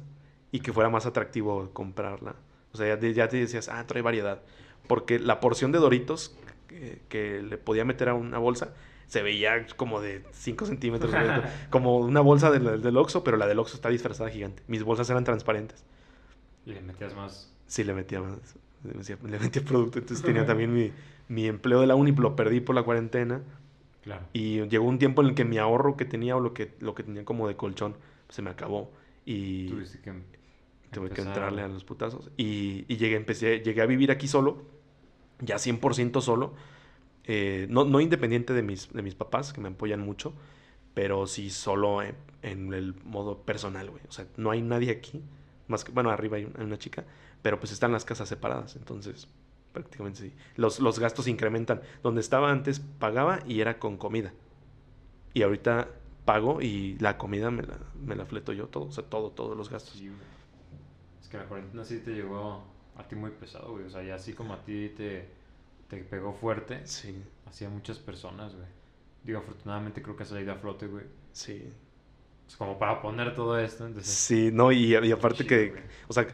Y que fuera más atractivo comprarla. O sea, ya, te- ya te decías, ah, trae variedad. Porque la porción de Doritos que, que le podía meter a una bolsa se veía como de 5 centímetros. como una bolsa del, del Oxxo, pero la del Oxxo está disfrazada gigante. Mis bolsas eran transparentes. Y le metías más. Sí, le metía más. Le metía, le metía producto. Entonces tenía también mi, mi empleo de la uni, lo perdí por la cuarentena. Claro. Y llegó un tiempo en el que mi ahorro que tenía o lo que, lo que tenía como de colchón se me acabó. Y Tuviste que. tuve que entrarle a los putazos. Y, y llegué, empecé, llegué a vivir aquí solo, ya 100% solo. eh, no, no independiente de mis, de mis papás, que me apoyan mucho, pero sí solo en, en el modo personal, güey. O sea, no hay nadie aquí, más que, bueno, arriba hay un- hay una chica, pero pues están las casas separadas, entonces prácticamente sí. Los, los gastos incrementan. Donde estaba antes pagaba y era con comida. Y ahorita pago y la comida me la, me la fleto yo todo, o sea, todo, todos los gastos. Sí. Es que la cuarentena sí te llegó a ti muy pesado, güey. O sea, ya así como a ti te, te pegó fuerte, Sí, así a muchas personas, güey. Digo, afortunadamente creo que has salido a flote, güey. sí. Es como para poner todo esto, entonces... Sí, no, y, y aparte chido, que, güey. o sea,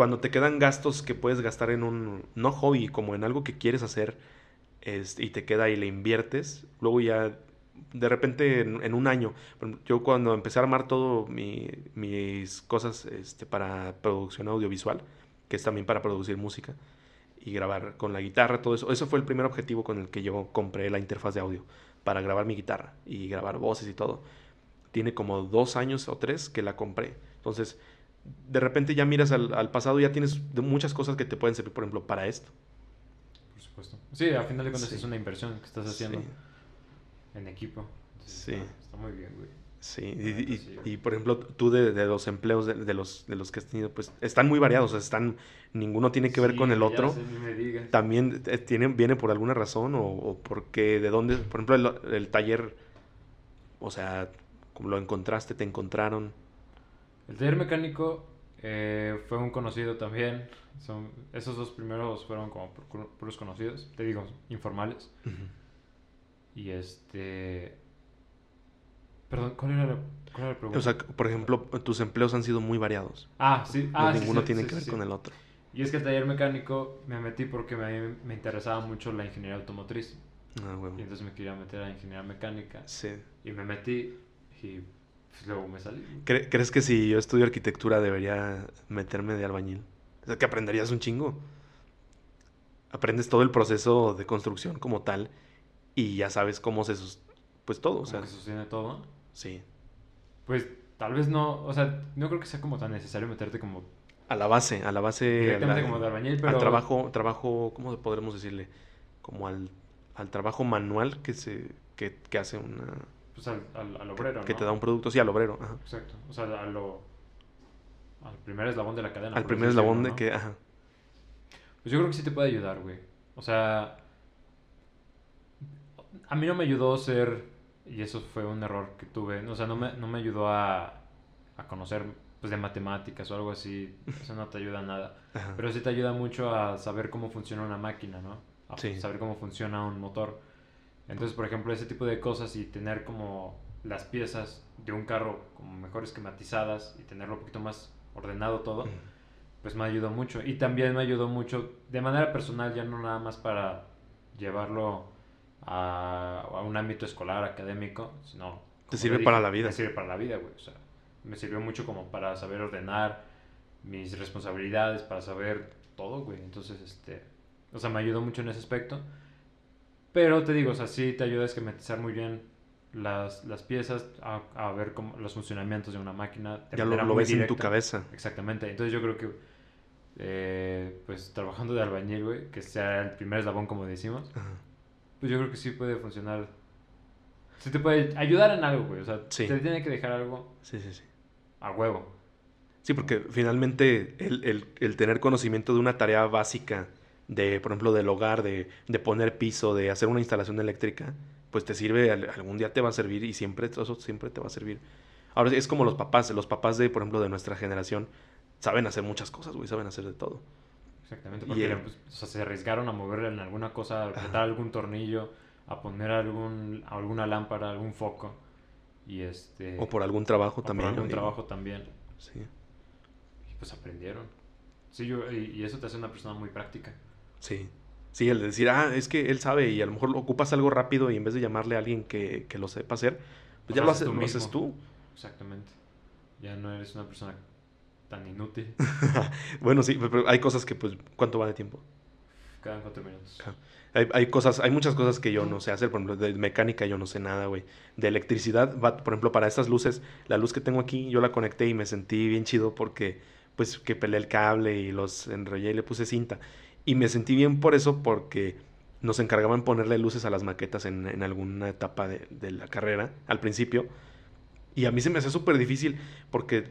cuando te quedan gastos que puedes gastar en un, no hobby, como en algo que quieres hacer, este, y te queda y le inviertes, luego ya, de repente, en, en un año, yo cuando empecé a armar todo mi- mis cosas este, para producción audiovisual, que es también para producir música, y grabar con la guitarra, todo eso. Eso fue el primer objetivo con el que yo compré la interfaz de audio para grabar mi guitarra y grabar voces y todo. Tiene como dos años o tres que la compré. Entonces, de repente ya miras al, pasado y ya tienes muchas cosas que te pueden servir, por ejemplo, para esto. Por supuesto. Sí, al final de cuentas es una inversión que estás haciendo en equipo. sí. Está, muy bien, güey. Sí, y, por ejemplo, tú de, los empleos de, los, de los que has tenido, pues están muy variados, están, ninguno tiene que ver con el otro. También eh, tiene, viene por alguna razón o, porque de dónde, por ejemplo, el, taller, o sea, como lo encontraste, te encontraron. El taller mecánico eh, fue un conocido también. Son, esos dos primeros fueron como puros conocidos, te digo, informales. Y este Perdón, ¿cuál era, la, pregunta? O sea, por ejemplo, tus empleos han sido muy variados. Ah, sí. Ah, ninguno tiene que ver con el otro. Y es que el taller mecánico me metí porque me, me interesaba mucho la ingeniería automotriz. Ah, bueno. Y entonces me quería meter a ingeniería mecánica. Sí. Y me metí y pues, luego me salí. ¿Crees que si yo estudio arquitectura debería meterme de albañil? O sea, que aprenderías un chingo. Aprendes todo el proceso de construcción como tal y ya sabes cómo se, pues todo. O sea, que sostiene todo. Sí. Pues tal vez no, o sea, no creo que sea como tan necesario meterte como... A la base, a la base... Directamente como de albañil, pero... Al trabajo, trabajo, ¿cómo podremos decirle? Como al, al trabajo manual que se que, que hace una... Pues al, al, obrero, que, te da un producto, sí, al obrero. Ajá. Exacto, o sea, a lo... Al primer eslabón de la cadena. Al primer eslabón de que, ajá. Pues yo creo que sí te puede ayudar, güey. O sea... A mí no me ayudó ser y eso fue un error que tuve. O sea, no me, no me ayudó a, a conocer pues, de matemáticas o algo así. Eso no te ayuda a nada. Pero sí te ayuda mucho a saber cómo funciona una máquina, ¿no? A saber cómo funciona un motor. Entonces, por ejemplo, ese tipo de cosas y tener como las piezas de un carro como mejor esquematizadas y tenerlo un poquito más ordenado todo, pues me ayudó mucho. Y también me ayudó mucho de manera personal, ya no nada más para llevarlo a, un ámbito escolar, académico, sino... Te sirve para la vida. Me sirve para la vida, güey. O sea, me sirvió mucho como para saber ordenar mis responsabilidades, para saber todo, güey. Entonces, este... O sea, me ayudó mucho en ese aspecto. Pero te digo, o sea, sí te ayuda a esquematizar muy bien las, las piezas, a, a ver cómo, los funcionamientos de una máquina. Ya lo, ves en tu cabeza. Exactamente. Entonces yo creo que, eh, pues trabajando de albañil, güey, que sea el primer eslabón, como decimos, pues yo creo que sí puede funcionar. Sí te puede ayudar en algo, güey. O sea, te tiene que dejar algo. Sí, sí, sí. A huevo. Sí, porque finalmente el, el, tener conocimiento de una tarea básica, de, por ejemplo, del hogar, de, de, poner piso, de hacer una instalación eléctrica, pues te sirve, algún día te va a servir y siempre, eso siempre te va a servir. Ahora, es como los papás, los papás de, por ejemplo, de nuestra generación, saben hacer muchas cosas, güey, saben hacer de todo. Exactamente, porque pues, se arriesgaron a moverle en alguna cosa, a apretar algún tornillo, a poner algún, alguna lámpara, algún foco. Y este... O por algún trabajo también. Por algún trabajo también. Sí. Y pues aprendieron. Sí, yo, y, eso te hace una persona muy práctica. Sí. Sí, el de decir, ah, es que él sabe y a lo mejor ocupas algo rápido y en vez de llamarle a alguien que, que lo sepa hacer, pues ya lo, haces, lo haces tú. Exactamente. Ya no eres una persona tan inútil. bueno, sí, pero hay cosas que, pues, ¿cuánto va de tiempo? Cada cuatro minutos. Hay, hay, cosas, hay muchas cosas que yo no sé hacer, por ejemplo, de mecánica yo no sé nada, güey. De electricidad, va, por ejemplo, para estas luces, la luz que tengo aquí, yo la conecté y me sentí bien chido porque, pues, que peleé el cable y los enrollé y le puse cinta. Y me sentí bien por eso, porque nos encargaban ponerle luces a las maquetas en, en alguna etapa de, la carrera, al principio y a mí se me hace súper difícil porque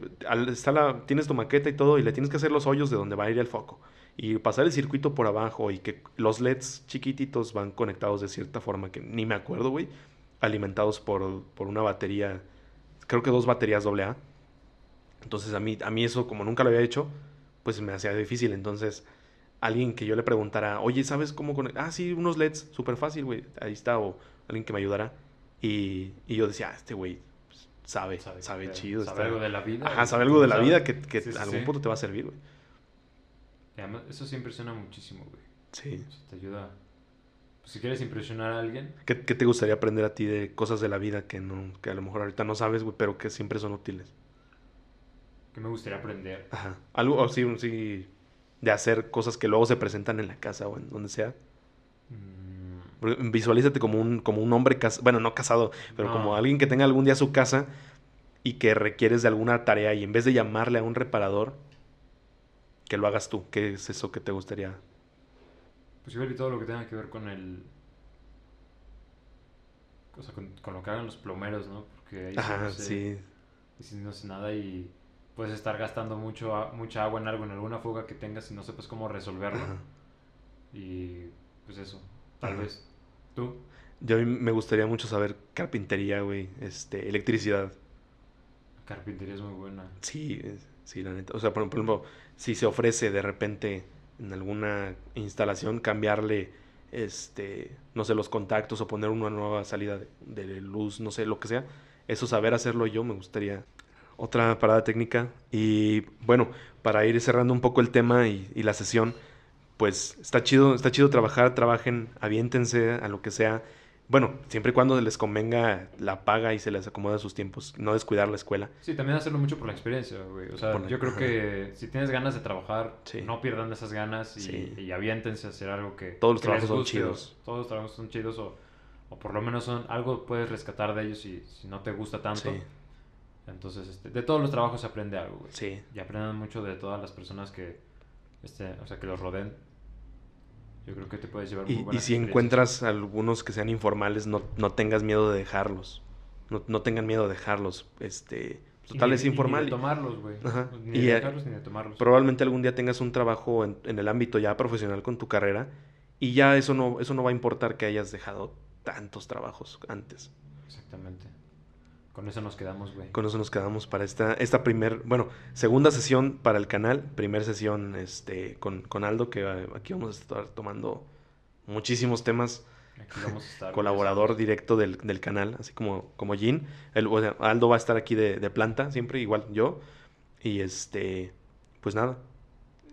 está la, tienes tu maqueta y todo y le tienes que hacer los hoyos de donde va a ir el foco. Y pasar el circuito por abajo y que los LEDs chiquititos van conectados de cierta forma que ni me acuerdo, güey. Alimentados por, por una batería, creo que dos baterías AA. Entonces a mí, a mí eso, como nunca lo había hecho, pues me hacía difícil. Entonces, alguien que yo le preguntara, oye, ¿sabes cómo conectar? Ah, sí, unos LEDs, súper fácil, güey. Ahí está, o alguien que me ayudara. Y, y yo decía, ah, este güey sabe, sabe, chido. Sabe algo de la vida. Ajá, sabe algo de la vida que, que algún punto te va a servir, güey. eso sí impresiona muchísimo, güey. Sí. te ayuda. Pues, si quieres impresionar a alguien. ¿Qué, ¿Qué, te gustaría aprender a ti de cosas de la vida que, no, que a lo mejor ahorita no sabes, güey, pero que siempre son útiles? ¿Qué me gustaría aprender? Ajá. Algo, sí, sí. De hacer cosas que luego se presentan en la casa o en donde sea. Mm, Visualízate como un, como un hombre casado, bueno, no casado, pero No. como alguien que tenga algún día su casa y que requieres de alguna tarea y en vez de llamarle a un reparador, que lo hagas tú. ¿Qué es eso que te gustaría? Pues igual y todo lo que tenga que ver con el... O sea, con, con lo que hagan los plomeros, ¿no? Porque ahí sí Ajá, no sé, sí. y si no sé nada y puedes estar gastando mucho, mucha agua en algo, en alguna fuga que tengas y no sepas cómo resolverlo. Ajá. Y pues eso, tal Ajá. vez. ¿Tú? Yo a mí me gustaría mucho saber carpintería, güey, este, electricidad. Carpintería es muy buena. Sí, sí, la neta. O sea, por, por ejemplo, si se ofrece de repente en alguna instalación cambiarle, este, no sé, los contactos o poner una nueva salida de, de luz, no sé, lo que sea, eso saber hacerlo yo me gustaría. Otra parada técnica. Y bueno, para ir cerrando un poco el tema y, y la sesión, pues está chido, está chido trabajar, trabajen, aviéntense a lo que sea. Bueno, siempre y cuando les convenga la paga y se les acomoda sus tiempos, no descuidar la escuela. Sí, también hacerlo mucho por la experiencia, güey. O sea, la- yo creo que si tienes ganas de trabajar, Sí. no pierdan esas ganas y, Sí. y aviéntense a hacer algo que Todos los que les trabajos son chidos. Todos los trabajos son chidos o, o por lo menos son algo puedes rescatar de ellos si, si no te gusta tanto. Sí, Entonces, este, de todos los trabajos se aprende algo, güey. sí. Y aprendan mucho de todas las personas que, este, o sea, que los rodeen. Yo creo que te puedes llevar muy Y, y si encuentras algunos que sean informales, no, no tengas miedo de dejarlos. No, no tengan miedo de dejarlos. Este, Y tal ni- es y ni informal. de tomarlos, güey. Ajá. Ni de dejarlos ni de tomarlos. Probablemente algún día tengas un trabajo en, en el ámbito ya profesional con tu carrera y ya eso no, eso no va a importar que hayas dejado tantos trabajos antes. Exactamente. Con eso nos quedamos, güey. Con eso nos quedamos para esta, esta primer, bueno, segunda sesión para el canal, primer sesión este, con, con Aldo, que eh, aquí vamos a estar tomando muchísimos temas. Aquí vamos a estar. colaborador directo del, del canal, así como, como Jin. El, o sea, Aldo va a estar aquí de, de planta, siempre, igual yo. Y este, pues nada.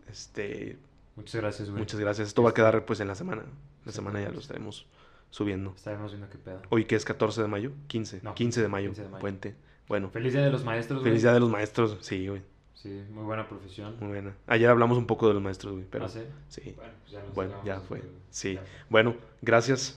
Este, Muchas gracias, güey. muchas gracias. Esto va a quedar pues en la semana. La semana ya lo estaremos subiendo. Estaremos viendo qué pedo. Hoy que es 14 de mayo, 15. No, 15 de mayo, 15 de mayo. puente. Bueno, Feliz Día de los Maestros, güey. feliz día de los maestros. Sí, güey. Sí, muy buena profesión. Muy buena. Ayer hablamos un poco de los maestros, güey, pero ¿Ah, sí? sí. Bueno, pues ya nos Bueno, ya fue. Sí. Ya. Bueno, gracias.